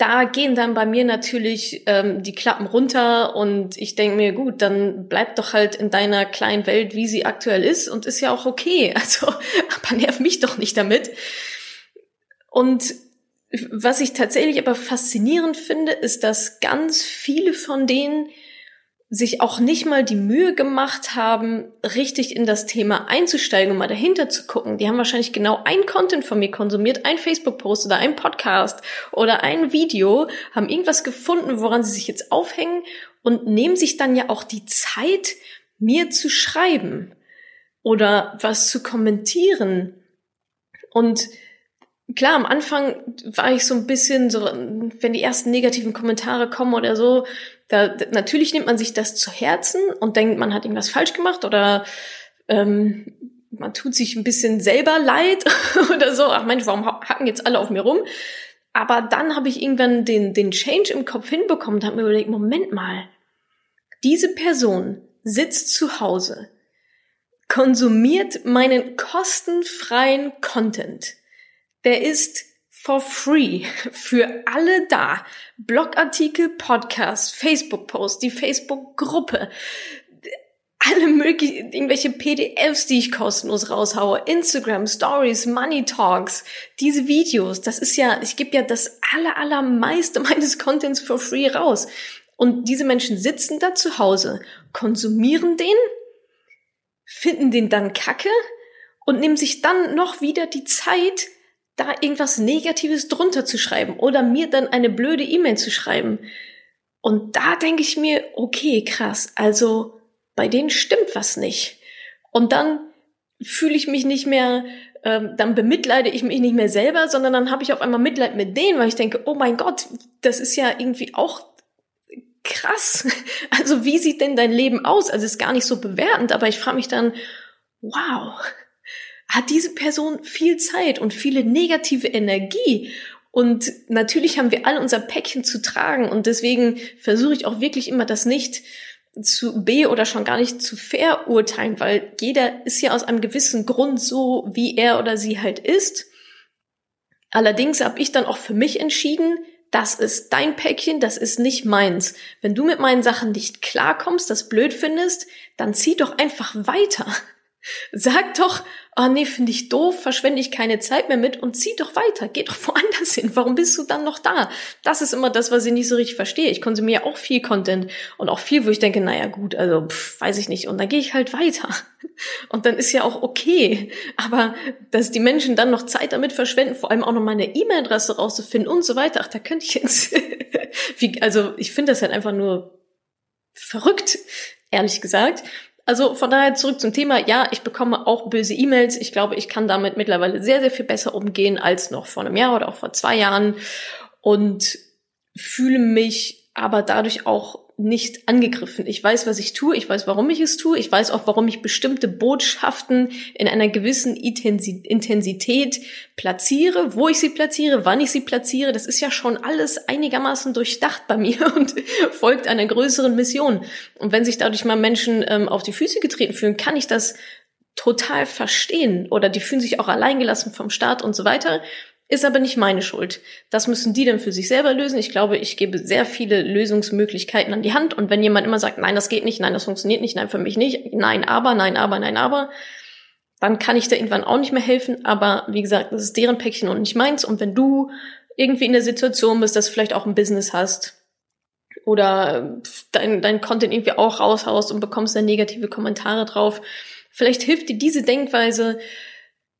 Da gehen dann bei mir natürlich ähm, die Klappen runter und ich denke mir, gut, dann bleib doch halt in deiner kleinen Welt, wie sie aktuell ist und ist ja auch okay. Also, aber nerv mich doch nicht damit. Und was ich tatsächlich aber faszinierend finde, ist, dass ganz viele von denen sich auch nicht mal die Mühe gemacht haben, richtig in das Thema einzusteigen und mal dahinter zu gucken. Die haben wahrscheinlich genau ein Content von mir konsumiert, ein Facebook-Post oder ein Podcast oder ein Video, haben irgendwas gefunden, woran sie sich jetzt aufhängen und nehmen sich dann ja auch die Zeit, mir zu schreiben oder was zu kommentieren. Und klar, am Anfang war ich so ein bisschen so, wenn die ersten negativen Kommentare kommen oder so, da, natürlich nimmt man sich das zu Herzen und denkt, man hat irgendwas falsch gemacht oder ähm, man tut sich ein bisschen selber leid oder so. Ach Mensch, warum hacken jetzt alle auf mir rum? Aber dann habe ich irgendwann den, den Change im Kopf hinbekommen und habe mir überlegt, Moment mal, diese Person sitzt zu Hause, konsumiert meinen kostenfreien Content der ist for free für alle da. Blogartikel, Podcast, Facebook-Post, die Facebook-Gruppe, alle möglichen, irgendwelche PDFs, die ich kostenlos raushaue, Instagram, Stories, Money Talks, diese Videos, das ist ja, ich gebe ja das aller, allermeiste meines Contents for free raus. Und diese Menschen sitzen da zu Hause, konsumieren den, finden den dann kacke und nehmen sich dann noch wieder die Zeit, da irgendwas Negatives drunter zu schreiben oder mir dann eine blöde E-Mail zu schreiben. Und da denke ich mir, okay, krass, also bei denen stimmt was nicht. Und dann fühle ich mich nicht mehr, ähm, dann bemitleide ich mich nicht mehr selber, sondern dann habe ich auf einmal Mitleid mit denen, weil ich denke, oh mein Gott, das ist ja irgendwie auch krass. Also wie sieht denn dein Leben aus? Also ist gar nicht so bewertend, aber ich frage mich dann, wow, hat diese Person viel Zeit und viele negative Energie und natürlich haben wir alle unser Päckchen zu tragen und deswegen versuche ich auch wirklich immer das nicht zu B oder schon gar nicht zu verurteilen, weil jeder ist ja aus einem gewissen Grund so, wie er oder sie halt ist. Allerdings habe ich dann auch für mich entschieden, das ist dein Päckchen, das ist nicht meins. Wenn du mit meinen Sachen nicht klarkommst, das blöd findest, dann zieh doch einfach weiter. Sag doch, oh nee, finde ich doof, verschwende ich keine Zeit mehr mit und zieh doch weiter, geh doch woanders hin. Warum bist du dann noch da? Das ist immer das, was ich nicht so richtig verstehe. Ich konsumiere auch viel Content und auch viel, wo ich denke, naja gut, also pff, weiß ich nicht. Und dann gehe ich halt weiter. Und dann ist ja auch okay. Aber dass die Menschen dann noch Zeit damit verschwenden, vor allem auch noch meine E-Mail-Adresse rauszufinden und so weiter, ach, da könnte ich jetzt, wie, also ich finde das halt einfach nur verrückt, ehrlich gesagt. Also von daher zurück zum Thema. Ja, ich bekomme auch böse E-Mails. Ich glaube, ich kann damit mittlerweile sehr, sehr viel besser umgehen als noch vor einem Jahr oder auch vor zwei Jahren und fühle mich aber dadurch auch nicht angegriffen. Ich weiß, was ich tue, ich weiß, warum ich es tue, ich weiß auch, warum ich bestimmte Botschaften in einer gewissen Intensität platziere, wo ich sie platziere, wann ich sie platziere. Das ist ja schon alles einigermaßen durchdacht bei mir und folgt einer größeren Mission. Und wenn sich dadurch mal Menschen ähm, auf die Füße getreten fühlen, kann ich das total verstehen oder die fühlen sich auch alleingelassen vom Staat und so weiter. Ist aber nicht meine Schuld. Das müssen die dann für sich selber lösen. Ich glaube, ich gebe sehr viele Lösungsmöglichkeiten an die Hand. Und wenn jemand immer sagt, nein, das geht nicht, nein, das funktioniert nicht, nein, für mich nicht, nein, aber, nein, aber, nein, aber, dann kann ich da irgendwann auch nicht mehr helfen. Aber wie gesagt, das ist deren Päckchen und nicht meins. Und wenn du irgendwie in der Situation bist, dass du vielleicht auch ein Business hast oder dein, dein Content irgendwie auch raushaust und bekommst dann negative Kommentare drauf, vielleicht hilft dir diese Denkweise,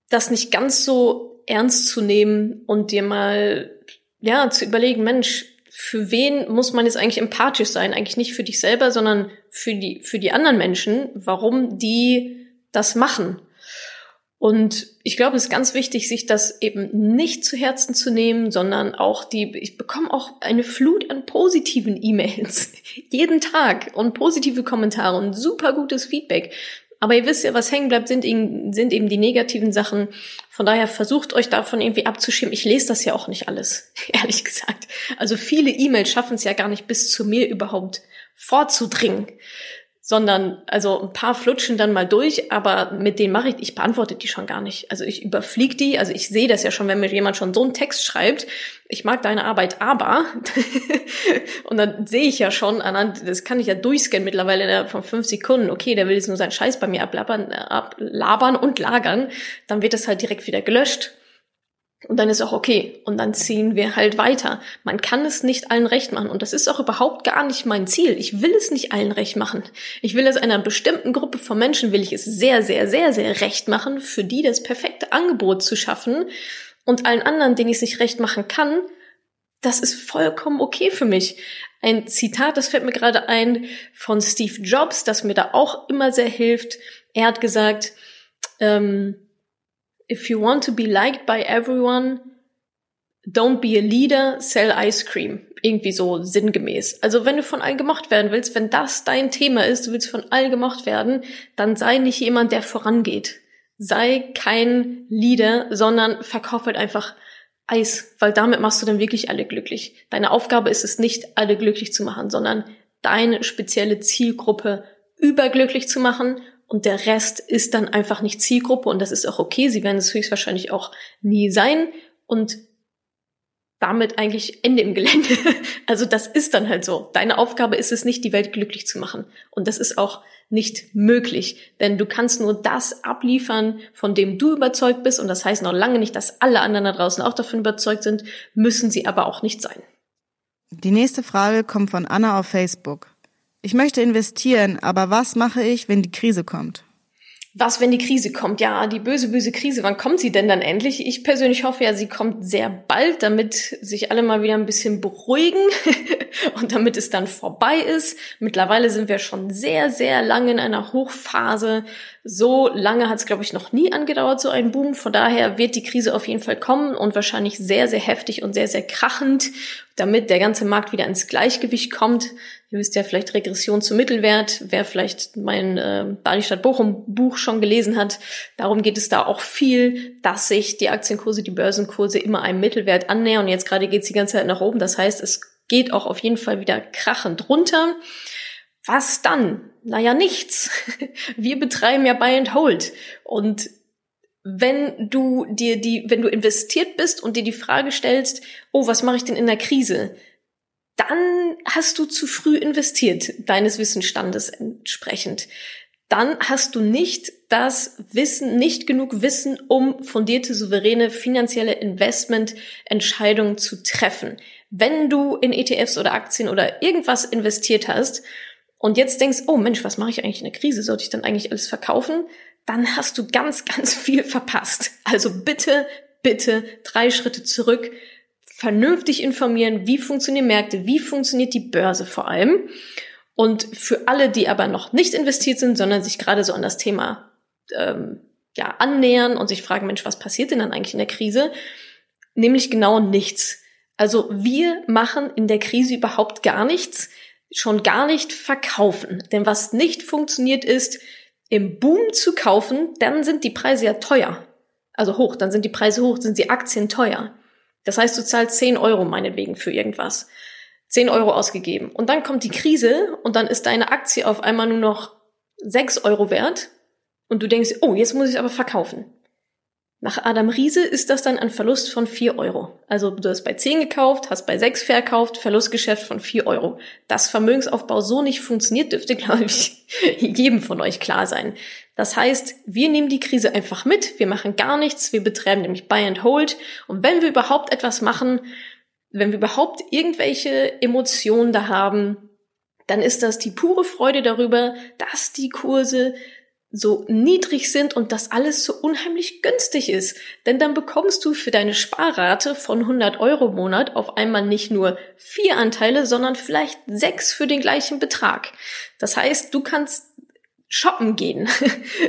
das nicht ganz so ernst zu nehmen und dir mal, ja, zu überlegen, Mensch, für wen muss man jetzt eigentlich empathisch sein? Eigentlich nicht für dich selber, sondern für die, für die anderen Menschen, warum die das machen. Und ich glaube, es ist ganz wichtig, sich das eben nicht zu Herzen zu nehmen, sondern auch die, ich bekomme auch eine Flut an positiven E-Mails jeden Tag und positive Kommentare und super gutes Feedback. Aber ihr wisst ja, was hängen bleibt, sind, sind eben die negativen Sachen. Von daher versucht euch davon irgendwie abzuschieben. Ich lese das ja auch nicht alles, ehrlich gesagt. Also viele E-Mails schaffen es ja gar nicht bis zu mir überhaupt vorzudringen sondern also ein paar flutschen dann mal durch, aber mit denen mache ich, ich beantworte die schon gar nicht. Also ich überfliege die, also ich sehe das ja schon, wenn mir jemand schon so einen Text schreibt, ich mag deine Arbeit, aber und dann sehe ich ja schon anhand, das kann ich ja durchscannen mittlerweile von fünf Sekunden, okay, der will jetzt nur seinen Scheiß bei mir ablabern, ablabern und lagern, dann wird das halt direkt wieder gelöscht. Und dann ist auch okay. Und dann ziehen wir halt weiter. Man kann es nicht allen recht machen. Und das ist auch überhaupt gar nicht mein Ziel. Ich will es nicht allen recht machen. Ich will es einer bestimmten Gruppe von Menschen, will ich es sehr, sehr, sehr, sehr recht machen, für die das perfekte Angebot zu schaffen. Und allen anderen, denen ich es nicht recht machen kann, das ist vollkommen okay für mich. Ein Zitat, das fällt mir gerade ein, von Steve Jobs, das mir da auch immer sehr hilft. Er hat gesagt, ähm, if you want to be liked by everyone, don't be a leader, sell ice cream. Irgendwie so sinngemäß. Also wenn du von allen gemocht werden willst, wenn das dein Thema ist, du willst von allen gemocht werden, dann sei nicht jemand, der vorangeht. Sei kein Leader, sondern verkauf halt einfach Eis, weil damit machst du dann wirklich alle glücklich. Deine Aufgabe ist es nicht, alle glücklich zu machen, sondern deine spezielle Zielgruppe überglücklich zu machen und der Rest ist dann einfach nicht Zielgruppe und das ist auch okay. Sie werden es höchstwahrscheinlich auch nie sein und damit eigentlich Ende im Gelände. Also das ist dann halt so. Deine Aufgabe ist es nicht, die Welt glücklich zu machen. Und das ist auch nicht möglich. Denn du kannst nur das abliefern, von dem du überzeugt bist. Und das heißt noch lange nicht, dass alle anderen da draußen auch davon überzeugt sind, müssen sie aber auch nicht sein. Die nächste Frage kommt von Anna auf Facebook. Ich möchte investieren, aber was mache ich, wenn die Krise kommt? was, wenn die Krise kommt? Ja, die böse, böse Krise, wann kommt sie denn dann endlich? Ich persönlich hoffe ja, sie kommt sehr bald, damit sich alle mal wieder ein bisschen beruhigen und damit es dann vorbei ist. Mittlerweile sind wir schon sehr, sehr lange in einer Hochphase. So lange hat es, glaube ich, noch nie angedauert, so ein Boom. Von daher wird die Krise auf jeden Fall kommen und wahrscheinlich sehr, sehr heftig und sehr, sehr krachend, damit der ganze Markt wieder ins Gleichgewicht kommt. Ihr wisst ja vielleicht Regression zum Mittelwert, wer vielleicht mein äh, Badistadt Bochum Buch schon gelesen hat. Darum geht es da auch viel, dass sich die Aktienkurse, die Börsenkurse immer einem Mittelwert annähern. Und jetzt gerade geht es die ganze Zeit nach oben. Das heißt, es geht auch auf jeden Fall wieder krachend runter. Was dann? Naja, nichts. Wir betreiben ja Buy and Hold. Und wenn du dir die, wenn du investiert bist und dir die Frage stellst, oh, was mache ich denn in der Krise? Dann hast du zu früh investiert, deines Wissensstandes entsprechend. Dann hast du nicht das Wissen, nicht genug Wissen, um fundierte, souveräne finanzielle Investmententscheidungen zu treffen. Wenn du in ETFs oder Aktien oder irgendwas investiert hast und jetzt denkst, oh Mensch, was mache ich eigentlich in der Krise? Sollte ich dann eigentlich alles verkaufen? Dann hast du ganz, ganz viel verpasst. Also bitte, bitte drei Schritte zurück vernünftig informieren, wie funktionieren Märkte, wie funktioniert die Börse vor allem. Und für alle, die aber noch nicht investiert sind, sondern sich gerade so an das Thema ähm, ja, annähern und sich fragen, Mensch, was passiert denn dann eigentlich in der Krise? Nämlich genau nichts. Also wir machen in der Krise überhaupt gar nichts, schon gar nicht verkaufen. Denn was nicht funktioniert ist, im Boom zu kaufen, dann sind die Preise ja teuer. Also hoch, dann sind die Preise hoch, sind die Aktien teuer. Das heißt, du zahlst 10 Euro meinetwegen für irgendwas. 10 Euro ausgegeben. Und dann kommt die Krise und dann ist deine Aktie auf einmal nur noch 6 Euro wert. Und du denkst, oh, jetzt muss ich aber verkaufen. Nach Adam Riese ist das dann ein Verlust von 4 Euro. Also du hast bei 10 gekauft, hast bei 6 verkauft, Verlustgeschäft von 4 Euro. Dass Vermögensaufbau so nicht funktioniert, dürfte, glaube ich, jedem von euch klar sein. Das heißt, wir nehmen die Krise einfach mit, wir machen gar nichts, wir betreiben nämlich Buy and Hold. Und wenn wir überhaupt etwas machen, wenn wir überhaupt irgendwelche Emotionen da haben, dann ist das die pure Freude darüber, dass die Kurse so niedrig sind und das alles so unheimlich günstig ist. Denn dann bekommst du für deine Sparrate von 100 Euro im Monat auf einmal nicht nur vier Anteile, sondern vielleicht sechs für den gleichen Betrag. Das heißt, du kannst shoppen gehen.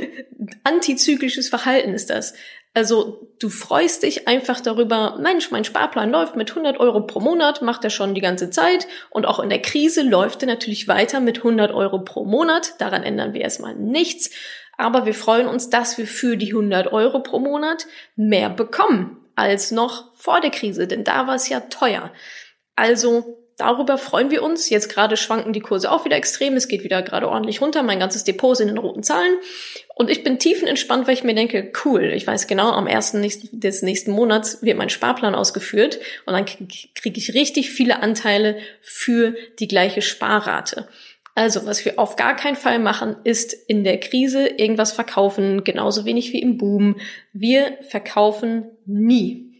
Antizyklisches Verhalten ist das. Also du freust dich einfach darüber, Mensch, mein Sparplan läuft mit 100 Euro pro Monat, macht er schon die ganze Zeit und auch in der Krise läuft er natürlich weiter mit 100 Euro pro Monat. Daran ändern wir erstmal nichts. Aber wir freuen uns, dass wir für die 100 Euro pro Monat mehr bekommen als noch vor der Krise, denn da war es ja teuer. Also darüber freuen wir uns. Jetzt gerade schwanken die Kurse auch wieder extrem. Es geht wieder gerade ordentlich runter. Mein ganzes Depot sind in roten Zahlen. Und ich bin tiefenentspannt, weil ich mir denke, cool, ich weiß genau, am ersten des nächsten Monats wird mein Sparplan ausgeführt und dann kriege ich richtig viele Anteile für die gleiche Sparrate. Also, was wir auf gar keinen Fall machen, ist in der Krise irgendwas verkaufen, genauso wenig wie im Boom. Wir verkaufen nie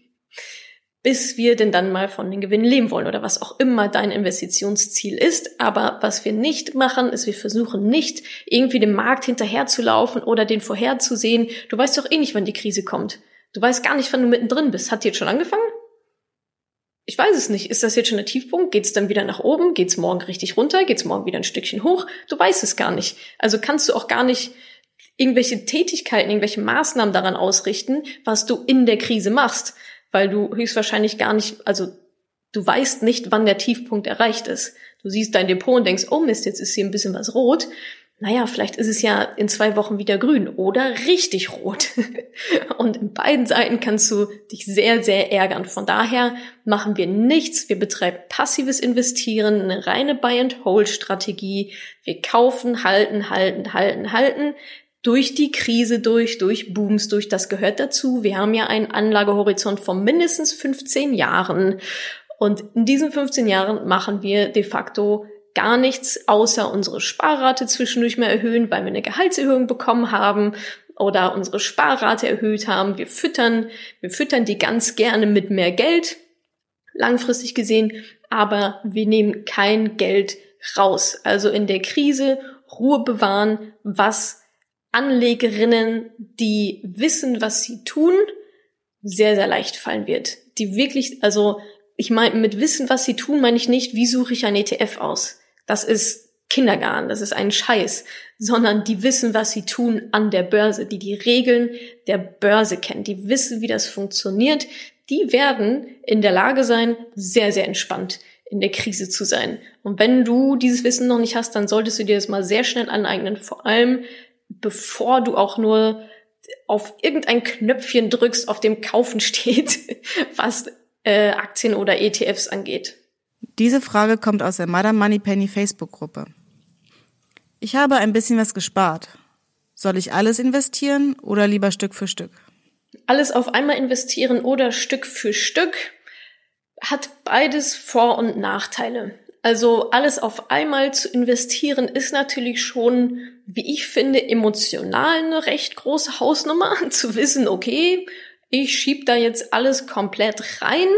bis wir denn dann mal von den Gewinnen leben wollen oder was auch immer dein Investitionsziel ist. Aber was wir nicht machen, ist, wir versuchen nicht irgendwie dem Markt hinterherzulaufen oder den vorherzusehen. Du weißt doch eh nicht, wann die Krise kommt. Du weißt gar nicht, wann du mittendrin bist. Hat die jetzt schon angefangen? Ich weiß es nicht. Ist das jetzt schon der Tiefpunkt? Geht es dann wieder nach oben? Geht es morgen richtig runter? Geht es morgen wieder ein Stückchen hoch? Du weißt es gar nicht. Also kannst du auch gar nicht irgendwelche Tätigkeiten, irgendwelche Maßnahmen daran ausrichten, was du in der Krise machst weil du höchstwahrscheinlich gar nicht, also du weißt nicht, wann der Tiefpunkt erreicht ist. Du siehst dein Depot und denkst, oh Mist, jetzt ist hier ein bisschen was rot. Naja, vielleicht ist es ja in zwei Wochen wieder grün oder richtig rot. und in beiden Seiten kannst du dich sehr, sehr ärgern. Von daher machen wir nichts. Wir betreiben passives Investieren, eine reine Buy-and-Hold-Strategie. Wir kaufen, halten, halten, halten, halten durch die Krise durch, durch Booms durch, das gehört dazu. Wir haben ja einen Anlagehorizont von mindestens 15 Jahren. Und in diesen 15 Jahren machen wir de facto gar nichts, außer unsere Sparrate zwischendurch mehr erhöhen, weil wir eine Gehaltserhöhung bekommen haben oder unsere Sparrate erhöht haben. Wir füttern, wir füttern die ganz gerne mit mehr Geld, langfristig gesehen, aber wir nehmen kein Geld raus. Also in der Krise Ruhe bewahren, was Anlegerinnen, die wissen, was sie tun, sehr, sehr leicht fallen wird. Die wirklich, also ich meine, mit Wissen, was sie tun, meine ich nicht, wie suche ich ein ETF aus. Das ist Kindergarten, das ist ein Scheiß, sondern die wissen, was sie tun an der Börse, die die Regeln der Börse kennen, die wissen, wie das funktioniert, die werden in der Lage sein, sehr, sehr entspannt in der Krise zu sein. Und wenn du dieses Wissen noch nicht hast, dann solltest du dir das mal sehr schnell aneignen, vor allem bevor du auch nur auf irgendein Knöpfchen drückst, auf dem Kaufen steht, was äh, Aktien oder ETFs angeht. Diese Frage kommt aus der Madame Moneypenny Facebook-Gruppe. Ich habe ein bisschen was gespart. Soll ich alles investieren oder lieber Stück für Stück? Alles auf einmal investieren oder Stück für Stück hat beides Vor- und Nachteile. Also alles auf einmal zu investieren ist natürlich schon, wie ich finde, emotional eine recht große Hausnummer. Zu wissen, okay, ich schieb da jetzt alles komplett rein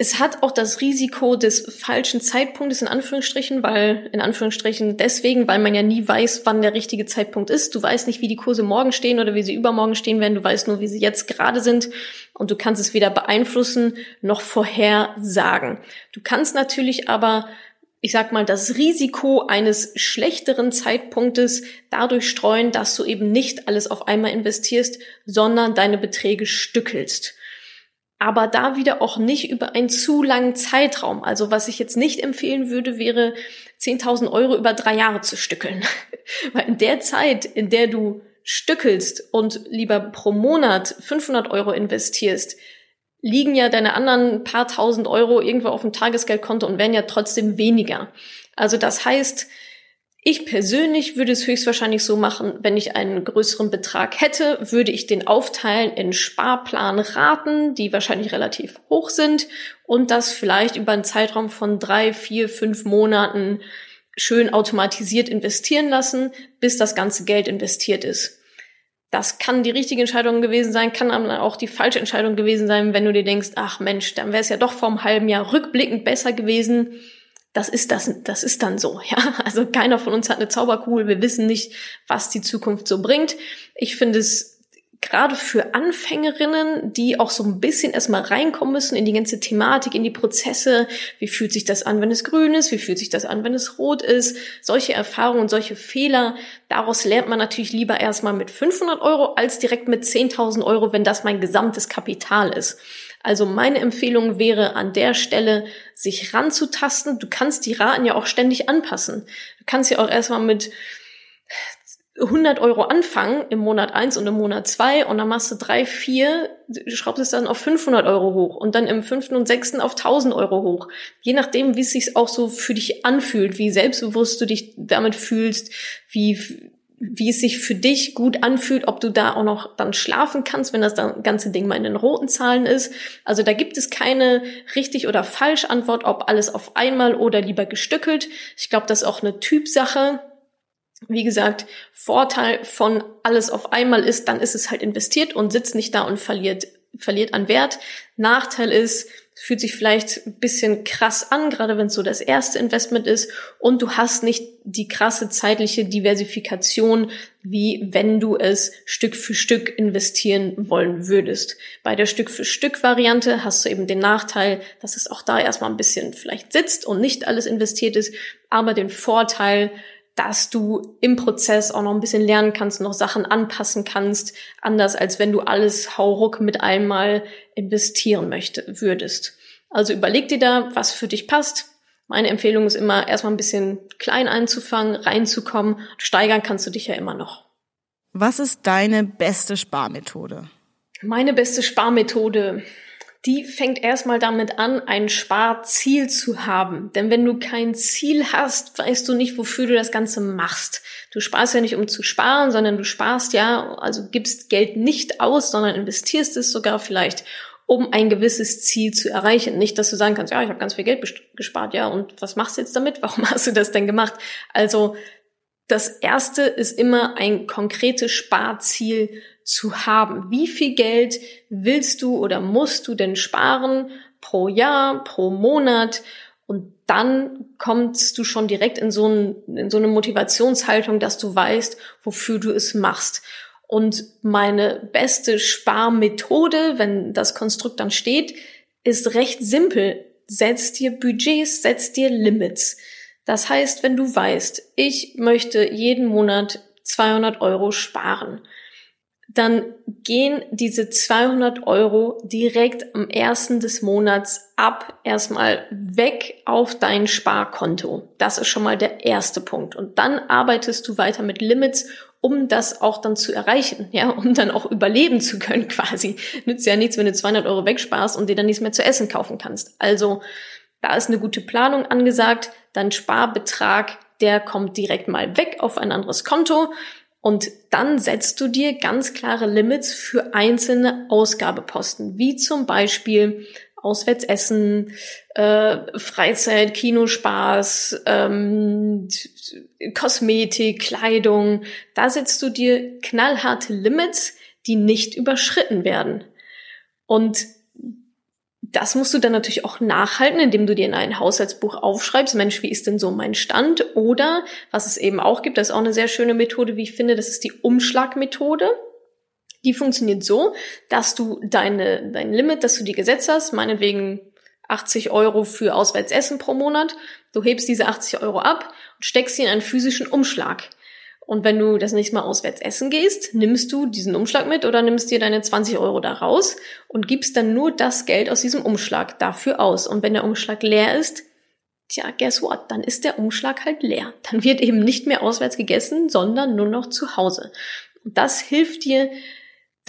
es hat auch das Risiko des falschen Zeitpunktes in Anführungsstrichen, weil, in Anführungsstrichen deswegen, weil man ja nie weiß, wann der richtige Zeitpunkt ist. Du weißt nicht, wie die Kurse morgen stehen oder wie sie übermorgen stehen werden. Du weißt nur, wie sie jetzt gerade sind. Und du kannst es weder beeinflussen noch vorhersagen. Du kannst natürlich aber ich sag mal, das Risiko eines schlechteren Zeitpunktes dadurch streuen, dass du eben nicht alles auf einmal investierst, sondern deine Beträge stückelst aber da wieder auch nicht über einen zu langen Zeitraum. Also was ich jetzt nicht empfehlen würde, wäre 10.000 Euro über drei Jahre zu stückeln. Weil in der Zeit, in der du stückelst und lieber pro Monat 500 Euro investierst, liegen ja deine anderen paar tausend Euro irgendwo auf dem Tagesgeldkonto und werden ja trotzdem weniger. Also das heißt, ich persönlich würde es höchstwahrscheinlich so machen, wenn ich einen größeren Betrag hätte, würde ich den aufteilen in Sparplanraten, die wahrscheinlich relativ hoch sind und das vielleicht über einen Zeitraum von drei, vier, fünf Monaten schön automatisiert investieren lassen, bis das ganze Geld investiert ist. Das kann die richtige Entscheidung gewesen sein, kann aber auch die falsche Entscheidung gewesen sein, wenn du dir denkst, ach Mensch, dann wäre es ja doch vor einem halben Jahr rückblickend besser gewesen das ist das, das ist dann so, ja. Also keiner von uns hat eine Zauberkugel. Wir wissen nicht, was die Zukunft so bringt. Ich finde es gerade für Anfängerinnen, die auch so ein bisschen erstmal reinkommen müssen in die ganze Thematik, in die Prozesse. Wie fühlt sich das an, wenn es grün ist? Wie fühlt sich das an, wenn es rot ist? Solche Erfahrungen solche Fehler, daraus lernt man natürlich lieber erstmal mit 500 Euro als direkt mit 10.000 Euro, wenn das mein gesamtes Kapital ist. Also meine Empfehlung wäre an der Stelle, sich ranzutasten. Du kannst die Raten ja auch ständig anpassen. Du kannst ja auch erstmal mit 100 Euro anfangen im Monat eins und im Monat zwei und dann machst du drei, vier, schraubst es dann auf 500 Euro hoch und dann im fünften und sechsten auf 1000 Euro hoch. Je nachdem, wie es sich auch so für dich anfühlt, wie selbstbewusst du dich damit fühlst, wie wie es sich für dich gut anfühlt, ob du da auch noch dann schlafen kannst, wenn das ganze Ding mal in den roten Zahlen ist. Also da gibt es keine richtig oder falsch Antwort, ob alles auf einmal oder lieber gestückelt. Ich glaube, das ist auch eine Typsache. Wie gesagt, Vorteil von alles auf einmal ist, dann ist es halt investiert und sitzt nicht da und verliert, verliert an Wert. Nachteil ist, fühlt sich vielleicht ein bisschen krass an, gerade wenn es so das erste Investment ist und du hast nicht die krasse zeitliche Diversifikation, wie wenn du es Stück für Stück investieren wollen würdest. Bei der Stück für Stück Variante hast du eben den Nachteil, dass es auch da erstmal ein bisschen vielleicht sitzt und nicht alles investiert ist, aber den Vorteil, dass du im Prozess auch noch ein bisschen lernen kannst, noch Sachen anpassen kannst, anders als wenn du alles hauruck mit einmal investieren möchte, würdest. Also überleg dir da, was für dich passt. Meine Empfehlung ist immer, erstmal ein bisschen klein anzufangen, reinzukommen. Steigern kannst du dich ja immer noch. Was ist deine beste Sparmethode? Meine beste Sparmethode die fängt erstmal damit an, ein Sparziel zu haben. Denn wenn du kein Ziel hast, weißt du nicht, wofür du das Ganze machst. Du sparst ja nicht, um zu sparen, sondern du sparst ja, also gibst Geld nicht aus, sondern investierst es sogar vielleicht, um ein gewisses Ziel zu erreichen. Nicht, dass du sagen kannst, ja, ich habe ganz viel Geld gespart, ja, und was machst du jetzt damit? Warum hast du das denn gemacht? Also das erste ist immer ein konkretes Sparziel zu haben. Wie viel Geld willst du oder musst du denn sparen pro Jahr, pro Monat? Und dann kommst du schon direkt in so, ein, in so eine Motivationshaltung, dass du weißt, wofür du es machst. Und meine beste Sparmethode, wenn das Konstrukt dann steht, ist recht simpel. Setz dir Budgets, setz dir Limits. Das heißt, wenn du weißt, ich möchte jeden Monat 200 Euro sparen, dann gehen diese 200 Euro direkt am ersten des Monats ab, erstmal weg auf dein Sparkonto. Das ist schon mal der erste Punkt. Und dann arbeitest du weiter mit Limits, um das auch dann zu erreichen, ja, um dann auch überleben zu können quasi. Nützt ja nichts, wenn du 200 Euro wegsparst und dir dann nichts mehr zu essen kaufen kannst. Also, da ist eine gute Planung angesagt. Dein Sparbetrag, der kommt direkt mal weg auf ein anderes Konto und dann setzt du dir ganz klare Limits für einzelne Ausgabeposten, wie zum Beispiel Auswärtsessen, äh, Freizeit, Kinospaß, ähm, Kosmetik, Kleidung. Da setzt du dir knallharte Limits, die nicht überschritten werden. Und das musst du dann natürlich auch nachhalten, indem du dir in ein Haushaltsbuch aufschreibst, Mensch, wie ist denn so mein Stand? Oder, was es eben auch gibt, das ist auch eine sehr schöne Methode, wie ich finde, das ist die Umschlagmethode. Die funktioniert so, dass du deine, dein Limit, das du dir gesetzt hast, meinetwegen 80 Euro für Auswärtsessen pro Monat, du hebst diese 80 Euro ab und steckst sie in einen physischen Umschlag. Und wenn du das nächste Mal auswärts essen gehst, nimmst du diesen Umschlag mit oder nimmst dir deine 20 Euro da raus und gibst dann nur das Geld aus diesem Umschlag dafür aus. Und wenn der Umschlag leer ist, tja, guess what? Dann ist der Umschlag halt leer. Dann wird eben nicht mehr auswärts gegessen, sondern nur noch zu Hause. Und das hilft dir,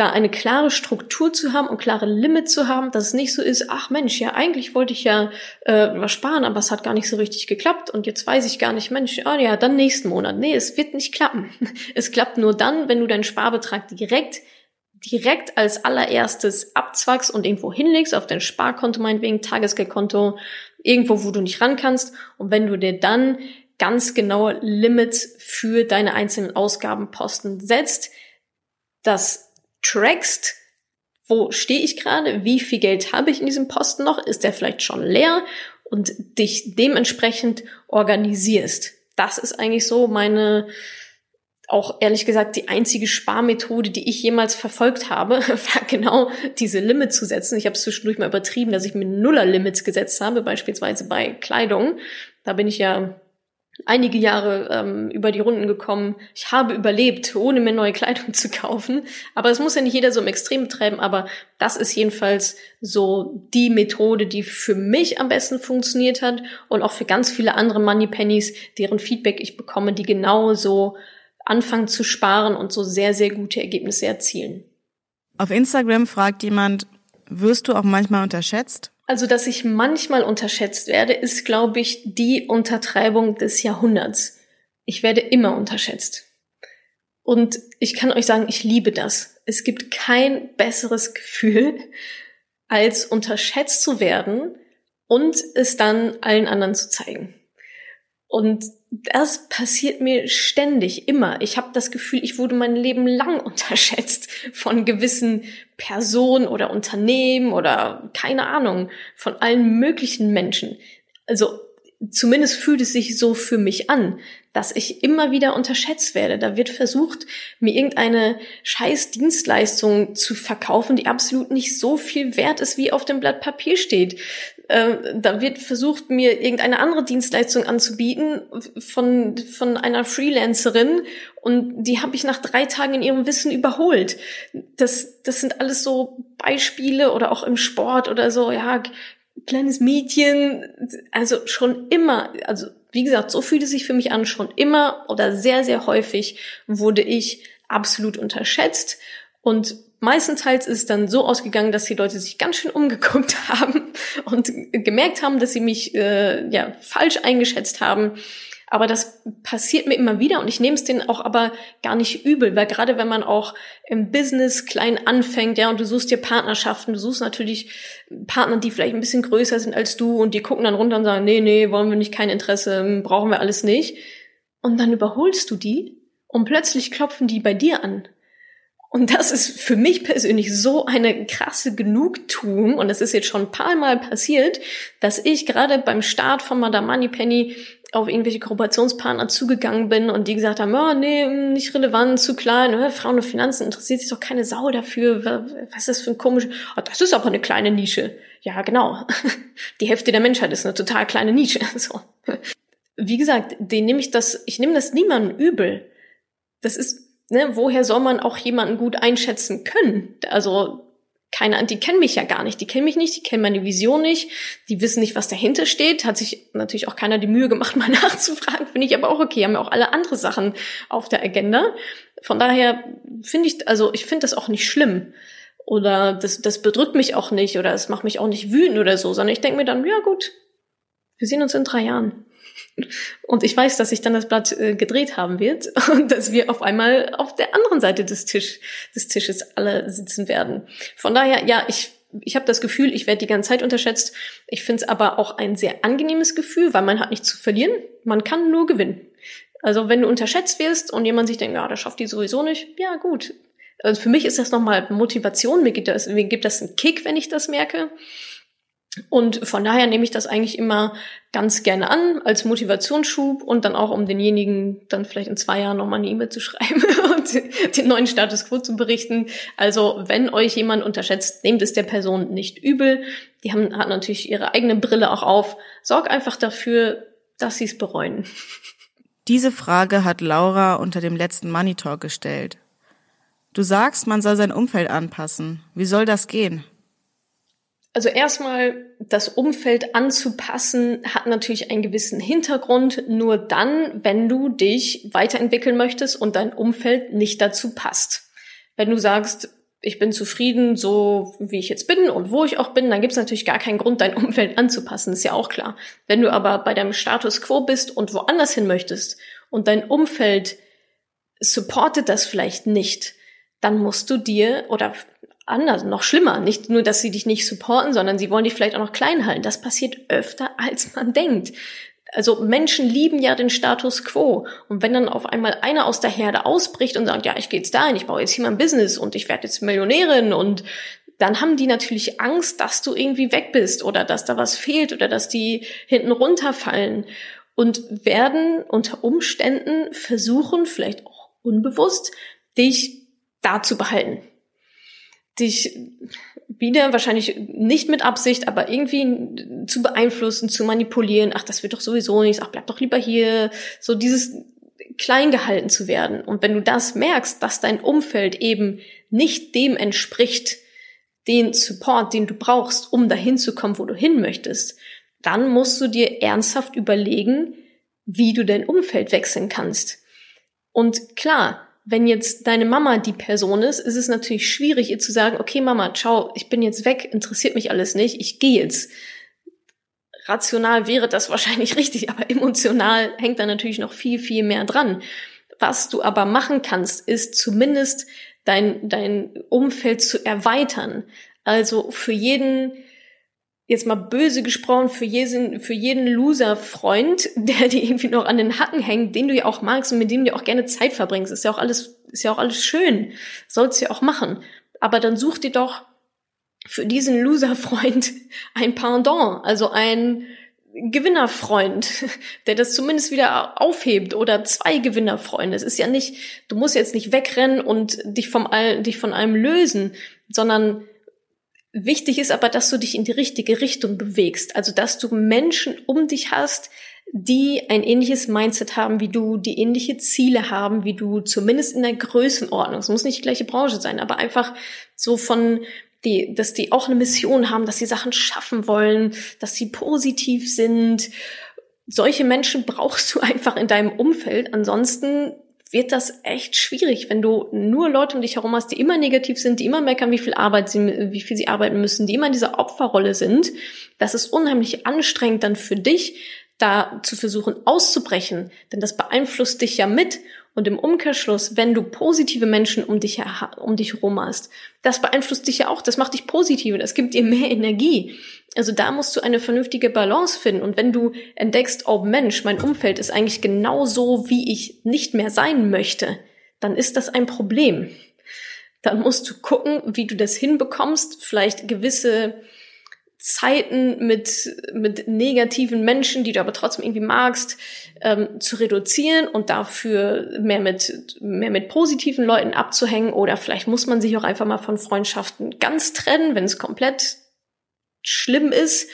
da eine klare Struktur zu haben und klare Limits zu haben, dass es nicht so ist, ach Mensch, ja, eigentlich wollte ich ja äh, was sparen, aber es hat gar nicht so richtig geklappt und jetzt weiß ich gar nicht, Mensch, ah ja, dann nächsten Monat. Nee, es wird nicht klappen. Es klappt nur dann, wenn du deinen Sparbetrag direkt direkt als allererstes abzwackst und irgendwo hinlegst, auf dein Sparkonto meinetwegen, Tagesgeldkonto, irgendwo, wo du nicht ran kannst. Und wenn du dir dann ganz genaue Limits für deine einzelnen Ausgabenposten setzt, das trackst, wo stehe ich gerade, wie viel Geld habe ich in diesem Posten noch, ist der vielleicht schon leer und dich dementsprechend organisierst. Das ist eigentlich so meine, auch ehrlich gesagt, die einzige Sparmethode, die ich jemals verfolgt habe, war genau diese Limit zu setzen. Ich habe es zwischendurch mal übertrieben, dass ich mir Nuller-Limits gesetzt habe, beispielsweise bei Kleidung. Da bin ich ja einige Jahre ähm, über die Runden gekommen. Ich habe überlebt, ohne mir neue Kleidung zu kaufen. Aber es muss ja nicht jeder so im Extrem betreiben. Aber das ist jedenfalls so die Methode, die für mich am besten funktioniert hat und auch für ganz viele andere Money Pennies, deren Feedback ich bekomme, die genauso anfangen zu sparen und so sehr, sehr gute Ergebnisse erzielen. Auf Instagram fragt jemand, wirst du auch manchmal unterschätzt? Also, dass ich manchmal unterschätzt werde, ist, glaube ich, die Untertreibung des Jahrhunderts. Ich werde immer unterschätzt. Und ich kann euch sagen, ich liebe das. Es gibt kein besseres Gefühl, als unterschätzt zu werden und es dann allen anderen zu zeigen. Und das passiert mir ständig, immer. Ich habe das Gefühl, ich wurde mein Leben lang unterschätzt von gewissen Personen oder Unternehmen oder keine Ahnung, von allen möglichen Menschen. Also zumindest fühlt es sich so für mich an, dass ich immer wieder unterschätzt werde. Da wird versucht, mir irgendeine scheiß Dienstleistung zu verkaufen, die absolut nicht so viel wert ist, wie auf dem Blatt Papier steht. Äh, da wird versucht, mir irgendeine andere Dienstleistung anzubieten von, von einer Freelancerin und die habe ich nach drei Tagen in ihrem Wissen überholt. Das, das sind alles so Beispiele oder auch im Sport oder so, ja, kleines Mädchen, also schon immer, also wie gesagt, so fühlt es sich für mich an, schon immer oder sehr, sehr häufig wurde ich absolut unterschätzt. Und meistenteils ist es dann so ausgegangen, dass die Leute sich ganz schön umgeguckt haben und gemerkt haben, dass sie mich äh, ja falsch eingeschätzt haben. Aber das passiert mir immer wieder und ich nehme es denen auch aber gar nicht übel, weil gerade wenn man auch im Business klein anfängt, ja, und du suchst dir Partnerschaften, du suchst natürlich Partner, die vielleicht ein bisschen größer sind als du und die gucken dann runter und sagen, nee, nee, wollen wir nicht, kein Interesse, brauchen wir alles nicht. Und dann überholst du die und plötzlich klopfen die bei dir an Und das ist für mich persönlich so eine krasse Genugtuung. Und es ist jetzt schon ein paar Mal passiert, dass ich gerade beim Start von Madame Moneypenny auf irgendwelche Kooperationspartner zugegangen bin und die gesagt haben, oh, nee, nicht relevant, zu klein, oder? Frauen und Finanzen interessiert sich doch keine Sau dafür. Was ist das für ein komisch? Oh, das ist aber eine kleine Nische. Ja, genau. Die Hälfte der Menschheit ist eine total kleine Nische. So. Wie gesagt, den nehme ich das, ich nehme das niemandem übel. Das ist ne, woher soll man auch jemanden gut einschätzen können? Also keine, die kennen mich ja gar nicht, die kennen mich nicht, die kennen meine Vision nicht, die wissen nicht, was dahinter steht, hat sich natürlich auch keiner die Mühe gemacht, mal nachzufragen, finde ich aber auch okay, haben ja auch alle andere Sachen auf der Agenda. Von daher finde ich, also ich finde das auch nicht schlimm oder das, das bedrückt mich auch nicht oder es macht mich auch nicht wütend oder so, sondern ich denke mir dann, ja gut, wir sehen uns in drei Jahren. Und ich weiß, dass sich dann das Blatt äh, gedreht haben wird und dass wir auf einmal auf der anderen Seite des, Tisch, des Tisches alle sitzen werden. Von daher, ja, ich, ich habe das Gefühl, ich werde die ganze Zeit unterschätzt. Ich finde es aber auch ein sehr angenehmes Gefühl, weil man hat nichts zu verlieren. Man kann nur gewinnen. Also wenn du unterschätzt wirst und jemand sich denkt, ja, das schafft die sowieso nicht, ja gut. Also für mich ist das nochmal Motivation, mir gibt das, mir gibt das einen Kick, wenn ich das merke. Und von daher nehme ich das eigentlich immer ganz gerne an als Motivationsschub und dann auch, um denjenigen dann vielleicht in zwei Jahren nochmal eine E-Mail zu schreiben und den neuen Status quo zu berichten. Also wenn euch jemand unterschätzt, nehmt es der Person nicht übel. Die haben, hat natürlich ihre eigene Brille auch auf. Sorg einfach dafür, dass sie es bereuen. Diese Frage hat Laura unter dem letzten Money Talk gestellt. Du sagst, man soll sein Umfeld anpassen. Wie soll das gehen? Also erstmal das Umfeld anzupassen hat natürlich einen gewissen Hintergrund, nur dann, wenn du dich weiterentwickeln möchtest und dein Umfeld nicht dazu passt. Wenn du sagst, ich bin zufrieden, so wie ich jetzt bin und wo ich auch bin, dann gibt es natürlich gar keinen Grund, dein Umfeld anzupassen, ist ja auch klar. Wenn du aber bei deinem Status quo bist und woanders hin möchtest und dein Umfeld supportet das vielleicht nicht, dann musst du dir oder anders, noch schlimmer. Nicht nur, dass sie dich nicht supporten, sondern sie wollen dich vielleicht auch noch klein halten. Das passiert öfter, als man denkt. Also Menschen lieben ja den Status quo. Und wenn dann auf einmal einer aus der Herde ausbricht und sagt, ja, ich gehe jetzt dahin, ich baue jetzt hier mein Business und ich werde jetzt Millionärin und dann haben die natürlich Angst, dass du irgendwie weg bist oder dass da was fehlt oder dass die hinten runterfallen und werden unter Umständen versuchen, vielleicht auch unbewusst, dich da zu behalten dich wieder wahrscheinlich nicht mit Absicht, aber irgendwie zu beeinflussen, zu manipulieren. Ach, das wird doch sowieso nichts. Ach, bleib doch lieber hier. So dieses klein gehalten zu werden. Und wenn du das merkst, dass dein Umfeld eben nicht dem entspricht, den Support, den du brauchst, um dahin zu kommen, wo du hin möchtest, dann musst du dir ernsthaft überlegen, wie du dein Umfeld wechseln kannst. Und klar, wenn jetzt deine Mama die Person ist, ist es natürlich schwierig, ihr zu sagen, okay Mama, ciao, ich bin jetzt weg, interessiert mich alles nicht, ich gehe jetzt. Rational wäre das wahrscheinlich richtig, aber emotional hängt da natürlich noch viel, viel mehr dran. Was du aber machen kannst, ist zumindest dein, dein Umfeld zu erweitern. Also für jeden, jetzt mal böse gesprochen, für jeden, für jeden Loser-Freund, der dir irgendwie noch an den Hacken hängt, den du ja auch magst und mit dem du auch gerne Zeit verbringst, ist ja auch alles, ist ja auch alles schön. Sollst du ja auch machen. Aber dann such dir doch für diesen Loser-Freund ein Pendant, also ein Gewinnerfreund, der das zumindest wieder aufhebt oder zwei Gewinnerfreunde. Es ist ja nicht, du musst jetzt nicht wegrennen und dich vom dich von allem lösen, sondern Wichtig ist aber, dass du dich in die richtige Richtung bewegst. Also, dass du Menschen um dich hast, die ein ähnliches Mindset haben wie du, die ähnliche Ziele haben wie du, zumindest in der Größenordnung. Es muss nicht die gleiche Branche sein, aber einfach so von, die, dass die auch eine Mission haben, dass sie Sachen schaffen wollen, dass sie positiv sind. Solche Menschen brauchst du einfach in deinem Umfeld. Ansonsten wird das echt schwierig, wenn du nur Leute um dich herum hast, die immer negativ sind, die immer meckern, wie viel Arbeit sie, wie viel sie arbeiten müssen, die immer in dieser Opferrolle sind. Das ist unheimlich anstrengend dann für dich, da zu versuchen auszubrechen, denn das beeinflusst dich ja mit und im Umkehrschluss, wenn du positive Menschen um dich, um dich herum hast, das beeinflusst dich ja auch, das macht dich positiv, das gibt dir mehr Energie. Also da musst du eine vernünftige Balance finden. Und wenn du entdeckst, oh Mensch, mein Umfeld ist eigentlich genau so, wie ich nicht mehr sein möchte, dann ist das ein Problem. dann musst du gucken, wie du das hinbekommst, vielleicht gewisse Zeiten mit, mit negativen Menschen, die du aber trotzdem irgendwie magst, ähm, zu reduzieren und dafür mehr mit, mehr mit positiven Leuten abzuhängen. Oder vielleicht muss man sich auch einfach mal von Freundschaften ganz trennen, wenn es komplett schlimm ist.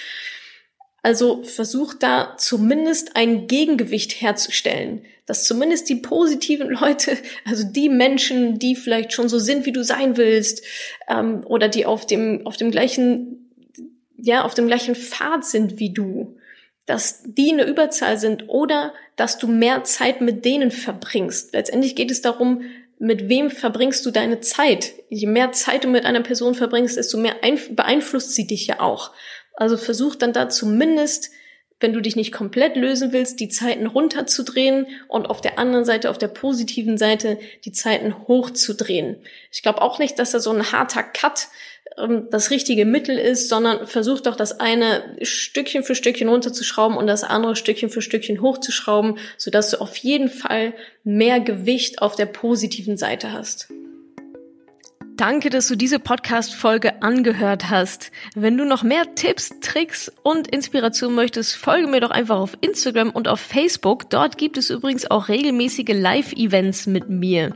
Also versuch da zumindest ein Gegengewicht herzustellen, dass zumindest die positiven Leute, also die Menschen, die vielleicht schon so sind, wie du sein willst, ähm, oder die auf dem auf dem gleichen ja, auf dem gleichen Pfad sind wie du, dass die eine Überzahl sind oder dass du mehr Zeit mit denen verbringst. Letztendlich geht es darum, mit wem verbringst du deine Zeit? Je mehr Zeit du mit einer Person verbringst, desto mehr beeinflusst sie dich ja auch. Also versuch dann da zumindest, wenn du dich nicht komplett lösen willst, die Zeiten runterzudrehen und auf der anderen Seite, auf der positiven Seite, die Zeiten hochzudrehen. Ich glaube auch nicht, dass da so ein harter Cut das richtige Mittel ist, sondern versuch doch das eine Stückchen für Stückchen runterzuschrauben und das andere Stückchen für Stückchen hochzuschrauben, sodass du auf jeden Fall mehr Gewicht auf der positiven Seite hast. Danke, dass du diese Podcast-Folge angehört hast. Wenn du noch mehr Tipps, Tricks und Inspiration möchtest, folge mir doch einfach auf Instagram und auf Facebook. Dort gibt es übrigens auch regelmäßige Live-Events mit mir.